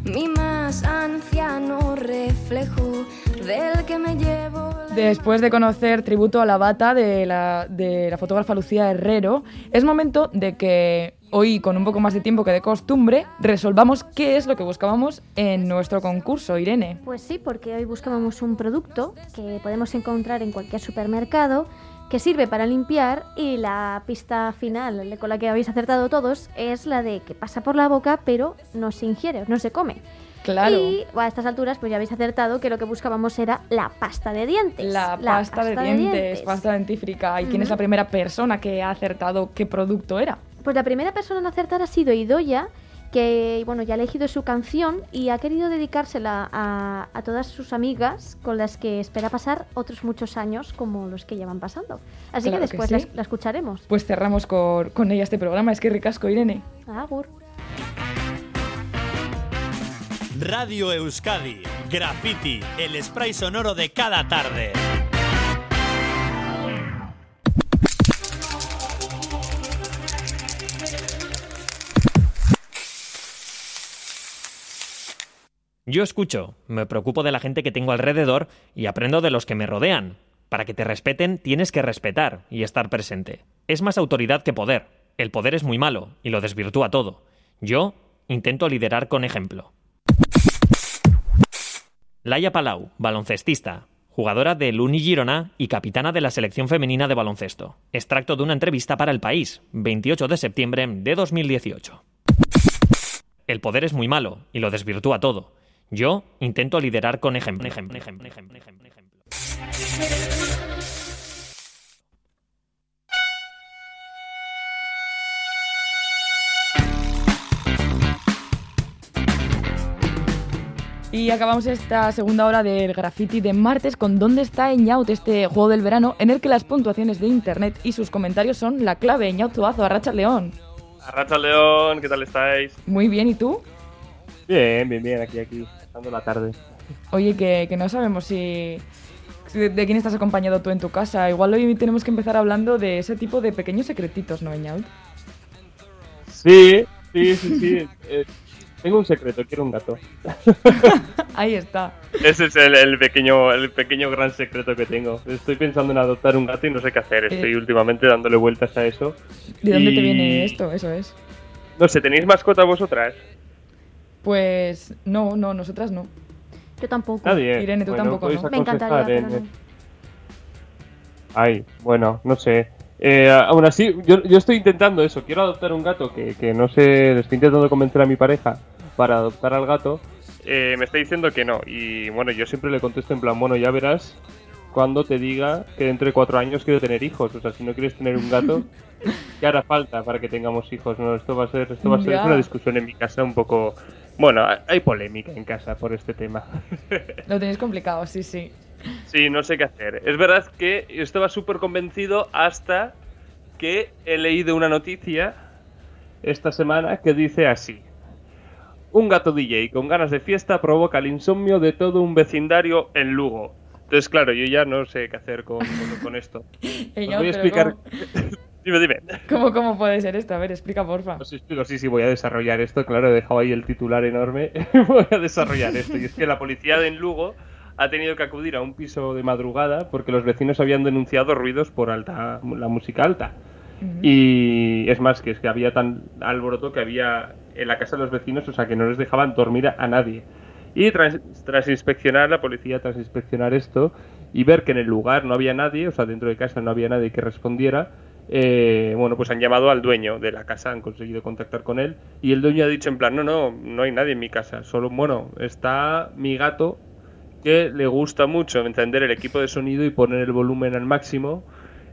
Mi más anciano reflejo del que me llevo. Después de conocer tributo a la bata de la, de la fotógrafa Lucía Herrero, es momento de que hoy, con un poco más de tiempo que de costumbre, resolvamos qué es lo que buscábamos en nuestro concurso, Irene. Pues sí, porque hoy buscábamos un producto que podemos encontrar en cualquier supermercado que sirve para limpiar y la pista final con la que habéis acertado todos es la de que pasa por la boca pero no se ingiere, no se come. Claro. Y a estas alturas pues ya habéis acertado que lo que buscábamos era la pasta de dientes. La, pasta, de, dientes, pasta dentífrica. ¿Y quién es la primera persona que ha acertado qué producto era? Pues la primera persona en acertar ha sido Idoya, que bueno, ya ha elegido su canción y ha querido dedicársela a, a todas sus amigas con las que espera pasar otros muchos años como los que llevan pasando. Así Claro que que después sí. la, la escucharemos. Pues cerramos con, con ella este programa. Es que ricasco, Irene. Agur. Radio Euskadi, Graffiti, el spray sonoro de cada tarde. Yo escucho, me preocupo de la gente que tengo alrededor y aprendo de los que me rodean. Para que te respeten tienes que respetar y estar presente. Es más autoridad que poder. El poder es muy malo y lo desvirtúa todo. Yo intento liderar con ejemplo. Laia Palau, baloncestista, jugadora del Uni Girona y capitana de la selección femenina de baloncesto. Extracto de una entrevista para El País, 28 de septiembre de 2018. El poder es muy malo y lo desvirtúa todo. Yo intento liderar con ejemplo. ejemplo, ejemplo, ejemplo, ejemplo, ejemplo. Y acabamos esta segunda hora del graffiti de martes con ¿Dónde está Eñaut? Este juego del verano en el que las puntuaciones de internet y sus comentarios son la clave. Eñaut Zuazo, Arracha León. Arracha León, ¿qué tal estáis? Muy bien, ¿y tú? Bien, bien, bien, aquí, aquí, pasando la tarde. Oye, que, que no sabemos si, de quién estás acompañado tú en tu casa. Igual hoy tenemos que empezar hablando de ese tipo de pequeños secretitos, ¿no, Eñaut? Sí, sí, sí, sí. eh, tengo un secreto, quiero un gato. Ahí está. Ese es el, el pequeño, el pequeño gran secreto que tengo. Estoy pensando en adoptar un gato y no sé qué hacer. Estoy Eh. últimamente dándole vueltas a eso. ¿De dónde Y- te viene esto? Eso es. No sé, ¿tenéis mascota vosotras? Pues no, no, nosotras no. Yo tampoco. Nadie. Irene, tú Bueno, tampoco. Me encantaría, pero no. Ay, bueno, no sé. Eh, aún así, yo, yo estoy intentando eso. Quiero adoptar un gato que, que no sé. Le estoy intentando convencer a mi pareja para adoptar al gato. Eh, me está diciendo que no. Y bueno, yo siempre le contesto en plan, bueno, ya verás cuando te diga que dentro de cuatro años quiero tener hijos. O sea, si no quieres tener un gato, ¿qué hará falta para que tengamos hijos? No, esto va a ser, esto va a ser Ya. una discusión en mi casa un poco. Bueno, hay polémica en casa por este tema. Lo tenéis complicado, sí, sí. Sí, no sé qué hacer. Es verdad que yo estaba súper convencido hasta que he leído una noticia esta semana que dice así. Un gato DJ con ganas de fiesta provoca el insomnio de todo un vecindario en Lugo. Entonces, claro, yo ya no sé qué hacer con, con- con esto. Os voy a explicar... ¿cómo, dime, dime. cómo, cómo puede ser esto? A ver, explica, porfa. Os explico, sí, sí, voy a desarrollar esto. Claro, he dejado ahí el titular enorme. voy a desarrollar esto. Y es que la policía de Lugo ha tenido que acudir a un piso de madrugada porque los vecinos habían denunciado ruidos por alta, la música alta. Y es más, que es que había tan alboroto que había en la casa de los vecinos, o sea, que no les dejaban dormir a, a nadie. Y tras, tras inspeccionar, la policía, tras inspeccionar esto y ver que en el lugar no había nadie, o sea, dentro de casa no había nadie que respondiera, eh, bueno, pues han llamado al dueño de la casa, han conseguido contactar con él y el dueño ha dicho en plan, no, no, no hay nadie en mi casa, solo, bueno, está mi gato que le gusta mucho encender el equipo de sonido y poner el volumen al máximo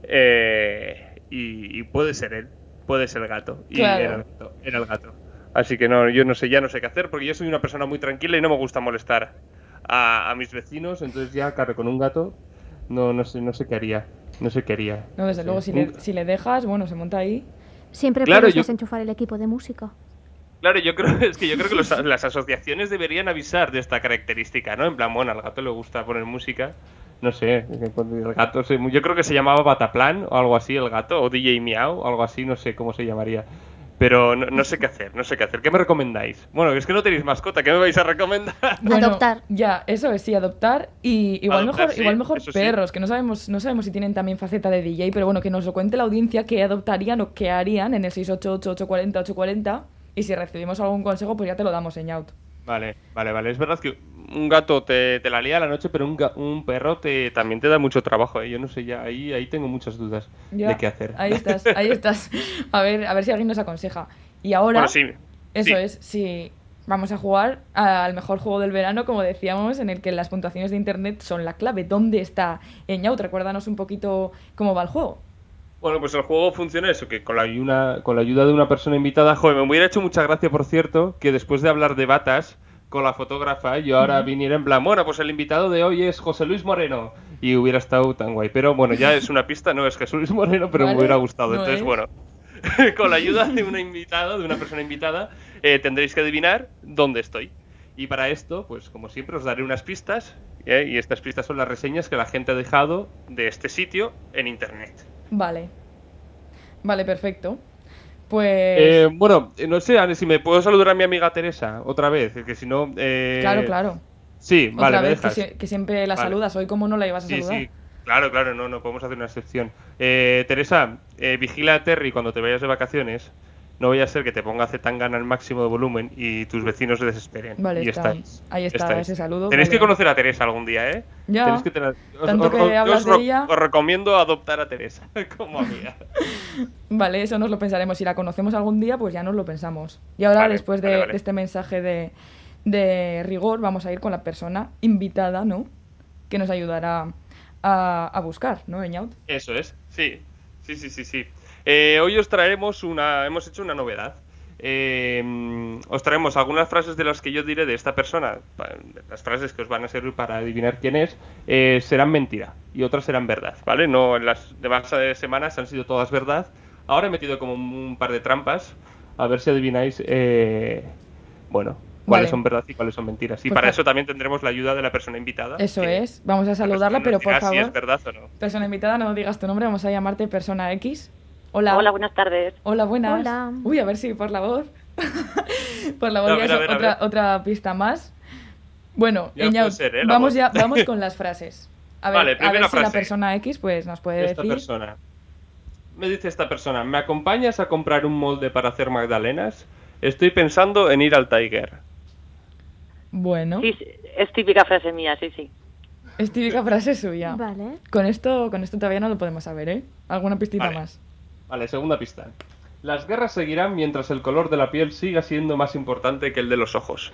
eh, y, y puede ser él, puede ser el gato. Y Claro. era el gato, era el gato. Así que no, yo no sé, ya no sé qué hacer porque yo soy una persona muy tranquila y no me gusta molestar a, a mis vecinos, entonces ya, claro, con un gato no, no sé, no sé qué haría, no sé qué haría. No, desde Sí, luego, si le, si le dejas, bueno, se monta ahí. Siempre Claro, puedes yo- desenchufar el equipo de música. Claro, yo creo es que yo creo que los- las asociaciones deberían avisar de esta característica, ¿no? En plan, bueno, al gato le gusta poner música, no sé, el gato se- yo creo que se llamaba Bataplan o algo así el gato o DJ Miau o algo así, no sé cómo se llamaría. Pero no, no sé qué hacer, no sé qué hacer. ¿Qué me recomendáis? Bueno, es que no tenéis mascota, ¿qué me vais a recomendar? Bueno, Ya, eso es, sí, adoptar. Y igual Adoptar, mejor, sí, igual mejor sí. perros, que no sabemos, no sabemos si tienen también faceta de DJ, pero bueno, que nos lo cuente la audiencia qué adoptarían o qué harían en el 688-840-840. Y si recibimos algún consejo, pues ya te lo damos en out. Vale, vale, vale. Es verdad que un gato te, te la lía a la noche, pero un, ga- un perro te, también te da mucho trabajo, ¿eh? Yo no sé, ya ahí, ahí tengo muchas dudas Ya, de qué hacer. Ahí estás, ahí estás. A ver, a ver si alguien nos aconseja. Y ahora, Bueno, sí, eso sí. es, si vamos a jugar al mejor juego del verano, como decíamos, en el que las puntuaciones de internet son la clave. ¿Dónde está Eñaut? Recuérdanos un poquito cómo va el juego. Bueno, pues el juego funciona eso, que con la, ayuda, con la ayuda de una persona invitada, joder, me hubiera hecho mucha gracia, por cierto, que después de hablar de batas con la fotógrafa, yo ahora viniera en plan, bueno, pues el invitado de hoy es José Luis Moreno, y hubiera estado tan guay. Pero bueno, ya es una pista, no es Jesús Luis Moreno, pero Vale, me hubiera gustado. no Entonces, es. bueno, con la ayuda de una invitada, de una persona invitada, eh, tendréis que adivinar dónde estoy. Y para esto, pues como siempre, os daré unas pistas, ¿eh? y estas pistas son las reseñas que la gente ha dejado de este sitio en internet. Vale. Vale, perfecto. Pues. Eh, bueno, eh, no sé, Ane, si me puedo saludar a mi amiga Teresa otra vez, que si no... eh, claro, claro. Sí, Otra vale, me vez que, siempre la Vale. saludas. Hoy, ¿cómo no la ibas a Sí, saludar? sí, claro, claro, no, no podemos hacer una excepción. Eh, Teresa, eh, vigila a Terry cuando te vayas de vacaciones. No vaya a ser que te ponga Zetangana al máximo de volumen y tus vecinos se desesperen. Vale, y está. estáis. Ahí está estáis. ese saludo. Tenéis vale. que conocer a Teresa algún día, ¿eh? Ya. Tenéis que tener- os- Tanto os- que os- de ella. Os recomiendo adoptar a Teresa como amiga. Vale, eso nos lo pensaremos. Si la conocemos algún día, pues ya nos lo pensamos. Y ahora, Vale, después de, este mensaje de, de rigor, vamos a ir con la persona invitada, ¿no? Que nos ayudará a, a buscar, ¿no, Eñaut? Eso es, sí, sí, sí, sí, sí. Eh, hoy os traeremos una, hemos hecho una novedad. Eh, os traemos algunas frases de las que yo diré de esta persona, las frases que os van a servir para adivinar quién es, eh, serán mentira y otras serán verdad, ¿vale? No, en las demás semanas han sido todas verdad. Ahora he metido como un, par de trampas, a ver si adivináis, eh, bueno, cuáles Vale. son verdad y cuáles son mentiras. Y Pues para fa- eso también tendremos la ayuda de la persona invitada. Eso es. Vamos a saludarla, pero por favor, si es verdad o no. persona invitada, no digas tu nombre, vamos a llamarte persona X. Hola. Hola, buenas tardes. Hola, buenas. Hola. Uy, a ver si por la voz. por la voz ya ver, es ver, otra, otra pista más. Bueno, Ya ser, ¿eh? vamos, voz. ya, vamos con las frases. A ver, Vale, a ver si la persona X pues nos puede esta decir. persona. Me dice esta persona, ¿me acompañas a comprar un molde para hacer magdalenas? Estoy pensando en ir al Tiger. Bueno, Sí, sí, es típica frase mía, sí, sí. es típica frase suya. Vale. Con esto, con esto todavía no lo podemos saber, ¿eh? ¿Alguna pistita Vale. más? Vale, segunda pista. Las guerras seguirán mientras el color de la piel siga siendo más importante que el de los ojos.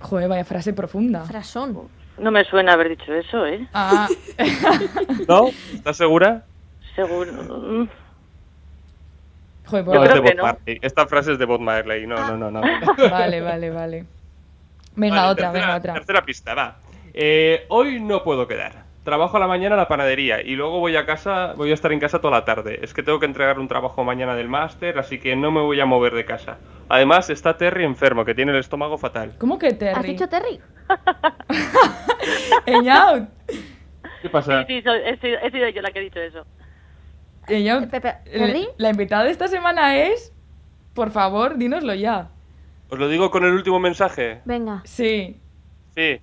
Joder, vaya frase profunda. Frasón. No me suena haber dicho eso, ¿eh? Ah, ¿No? ¿Estás segura? Seguro. Joder, No, es de creo que Bob no. Marley. Esta frase es de Bob Marley. No, no, no, no. vale, vale, vale. Venga, Vale, otra, tercera, venga, otra. Tercera pista, va. Eh, hoy no puedo quedar. Trabajo a la mañana en la panadería y luego voy a casa, voy a estar en casa toda la tarde. Es que tengo que entregar un trabajo mañana del máster, así que no me voy a mover de casa. Además está Terry enfermo, que tiene el estómago fatal. ¿Cómo que ¿Has Terry? dicho Terry? Eñaut, ¿Qué pasa? Sí, soy- he, sido, he sido yo la que he dicho eso. Eñaut, el- ¿Terry? la invitada de esta semana es... Por favor, dínoslo ya. ¿Os lo digo con el último mensaje? Venga. Sí. Sí.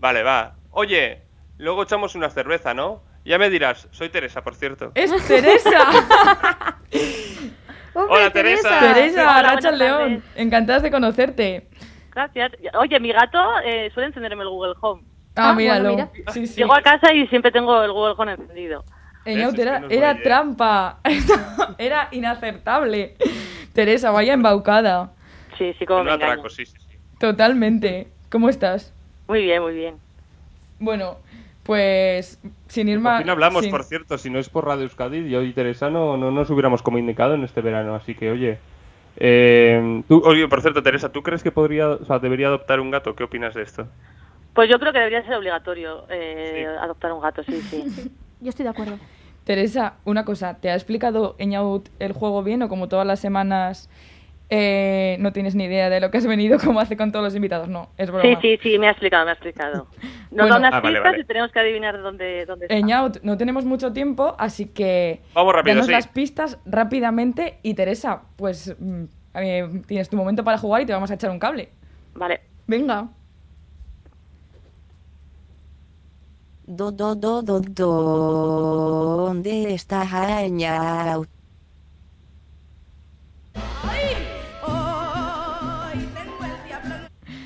Vale, va. Oye, luego echamos una cerveza, ¿no? Ya me dirás, soy Teresa, por cierto. ¡Es Teresa! ¡Hombre, Hola, Teresa. Teresa, Hola, Racha buenas León. tardes. Encantadas de conocerte. Gracias. Oye, mi gato eh, suele encenderme el Google Home. Ah, Ah, míralo. bueno, Sí, sí. Llego a casa y siempre tengo el Google Home encendido. Es que era, trampa. era inacertable. Teresa, vaya embaucada. Sí, sí, como me atraco, sí, sí. Totalmente. ¿Cómo estás? Muy bien, muy bien. Bueno, pues sin ir más. fin hablamos, sin- por cierto, si no es por Radio Euskadi, yo y Teresa no, no nos hubiéramos comunicado en este verano, así que oye. eh, tú, oye, por cierto, Teresa, ¿tú crees que podría, o sea, debería adoptar un gato? ¿Qué opinas de esto? Pues yo creo que debería ser obligatorio eh, adoptar un gato, sí, sí. Yo estoy de acuerdo. Teresa, una cosa, ¿te ha explicado Eñaut el juego bien o como todas las semanas eh, no tienes ni idea de lo que has venido como hace con todos los invitados? No, es broma. Sí, sí, sí, me ha explicado, me ha explicado. Nos Bueno. da unas Ah, vale, pistas vale. y tenemos que adivinar dónde, dónde está. Eñaut, no tenemos mucho tiempo, así que Vamos rápido, danos sí. las pistas rápidamente y Teresa, pues mm, eh, tienes tu momento para jugar y te vamos a echar un cable. Vale. Venga. Do, do, do, do, do, ¿dónde está Eñaut?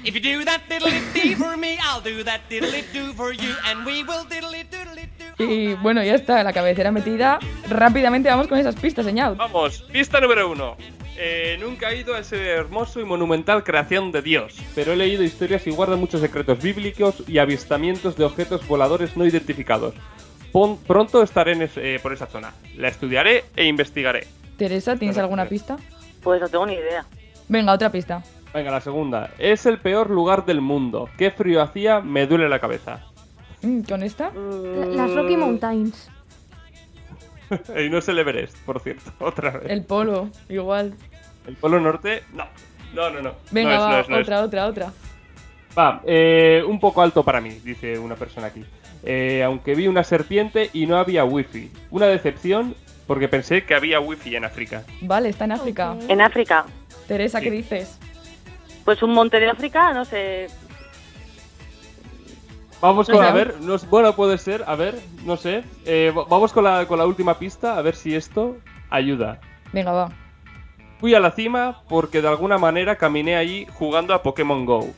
If you do that diddly dee for me, I'll do that diddly do for you, and we will diddly doodly do. Y bueno, ya está, la cabecera metida. Rápidamente vamos con esas pistas, Eñaut. Vamos, pista número uno. Eh, nunca he ido a ese hermoso y monumental creación de Dios, pero he leído historias y guarda muchos secretos bíblicos y avistamientos de objetos voladores no identificados. Pon- pronto estaré en ese- eh, por esa zona. La estudiaré e investigaré. Teresa, ¿tienes alguna pista? Pues no tengo ni idea. Venga, otra pista. Venga, la segunda. Es el peor lugar del mundo. Qué frío hacía, me duele la cabeza. Mm, ¿Con esta? La- Las Rocky Mountains. y no es el Everest, por cierto, otra vez. El polo, igual. ¿El Polo Norte? No. No, no, no. Venga, No es, va, no es, no es. otra, otra, otra. Va, eh, un poco alto para mí, dice una persona aquí. Eh, aunque vi una serpiente y no había wifi. Una decepción porque pensé que había wifi en África. Vale, está en África. En África. Teresa, ¿qué Sí. dices? Pues un monte de África, no sé. Vamos No con, sé. a ver, no, bueno, puede ser, a ver, no sé. Eh, va- vamos con la, con la última pista, a ver si esto ayuda. Venga, va. Fui a la cima porque de alguna manera caminé allí jugando a Pokémon Go.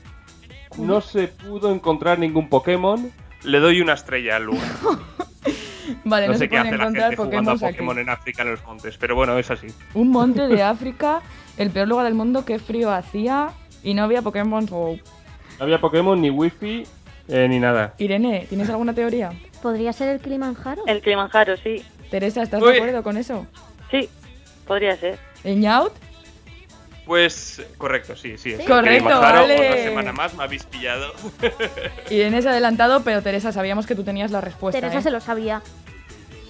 No se pudo encontrar ningún Pokémon. Le doy una estrella al lugar. Vale, no, no se sé qué pueden hace la encontrar gente jugando a Pokémon aquí. Pokémon en África en los montes, pero bueno, es así. Un monte de África, el peor lugar del mundo, qué frío hacía y no había Pokémon Go. No había Pokémon, ni Wifi, eh, ni nada. Irene, ¿tienes alguna teoría? ¿Podría ser el Kilimanjaro? El Kilimanjaro, sí. Teresa, ¿estás Uy. de acuerdo con eso? Sí, podría ser. ¿Eñaut? Pues correcto, sí, sí. el Correcto, Kilimanjaro. vale. Otra semana más me habéis pillado. Irene se ha adelantado, pero Teresa, sabíamos que tú tenías la respuesta. Teresa ¿eh? se lo sabía.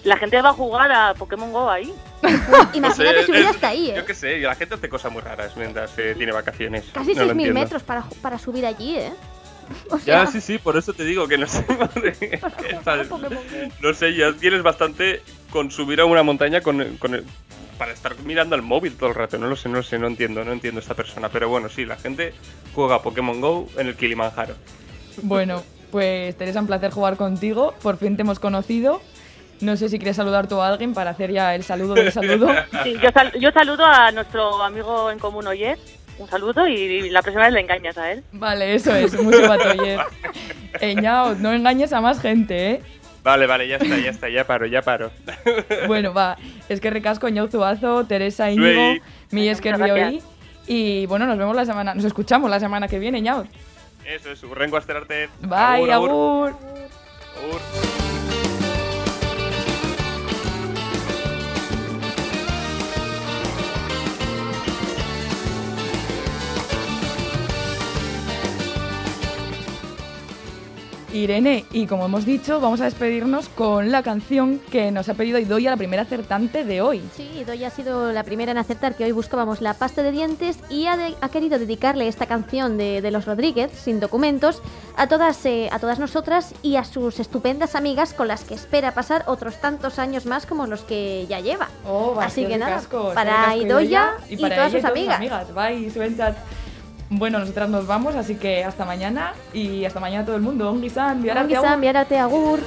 La gente va a jugar a Pokémon Go ahí. Imagínate subir es- hasta ahí, ¿eh? Yo qué sé, la gente hace cosas muy raras mientras eh, tiene vacaciones. Casi No lo 6.000 entiendo. metros para, para subir allí, ¿eh? O Ya, sí, sí, por eso te digo que no sé. Esta- no sé, ya tienes bastante con subir a una montaña con, con el- para estar mirando al móvil todo el rato. No lo sé, no lo sé, no entiendo, no entiendo esta persona. Pero bueno, sí, la gente juega a Pokémon Go en el Kilimanjaro. Bueno, pues Teresa, un placer jugar contigo. Por fin te hemos conocido. No sé si quieres saludar tú a alguien para hacer ya el saludo del saludo. Sí, yo, sal- yo saludo a nuestro amigo en común Oyer. Un saludo y la próxima vez le engañas a él. Vale, eso es, mucho batoyer. Eñaut, no engañes a más gente, ¿eh? Vale, vale, ya está, ya está, ya paro, ya paro. Bueno, va, es que recasco Eñaut Zuazo, Teresa Íñigo, mi Esker. Y bueno, nos vemos la semana, nos escuchamos la semana que viene, Eñaut. Eso es, Urrengo Asterarte. Bye, agur. Agur. Irene, y como hemos dicho, vamos a despedirnos con la canción que nos ha pedido Idoia, la primera acertante de hoy. Sí, Doy ha sido la primera en aceptar que hoy buscábamos la pasta de dientes y ha, de- ha querido dedicarle esta canción de, de los Rodríguez, sin documentos, a todas, eh, a todas nosotras y a sus estupendas amigas con las que espera pasar otros tantos años más como los que ya lleva. Oh, Así que nada, para Idoia y, para todas sus y amigas. Bye. Bueno, nosotras nos vamos, así que hasta mañana y hasta mañana todo el mundo. Ongi-san, agur. biarate, agur.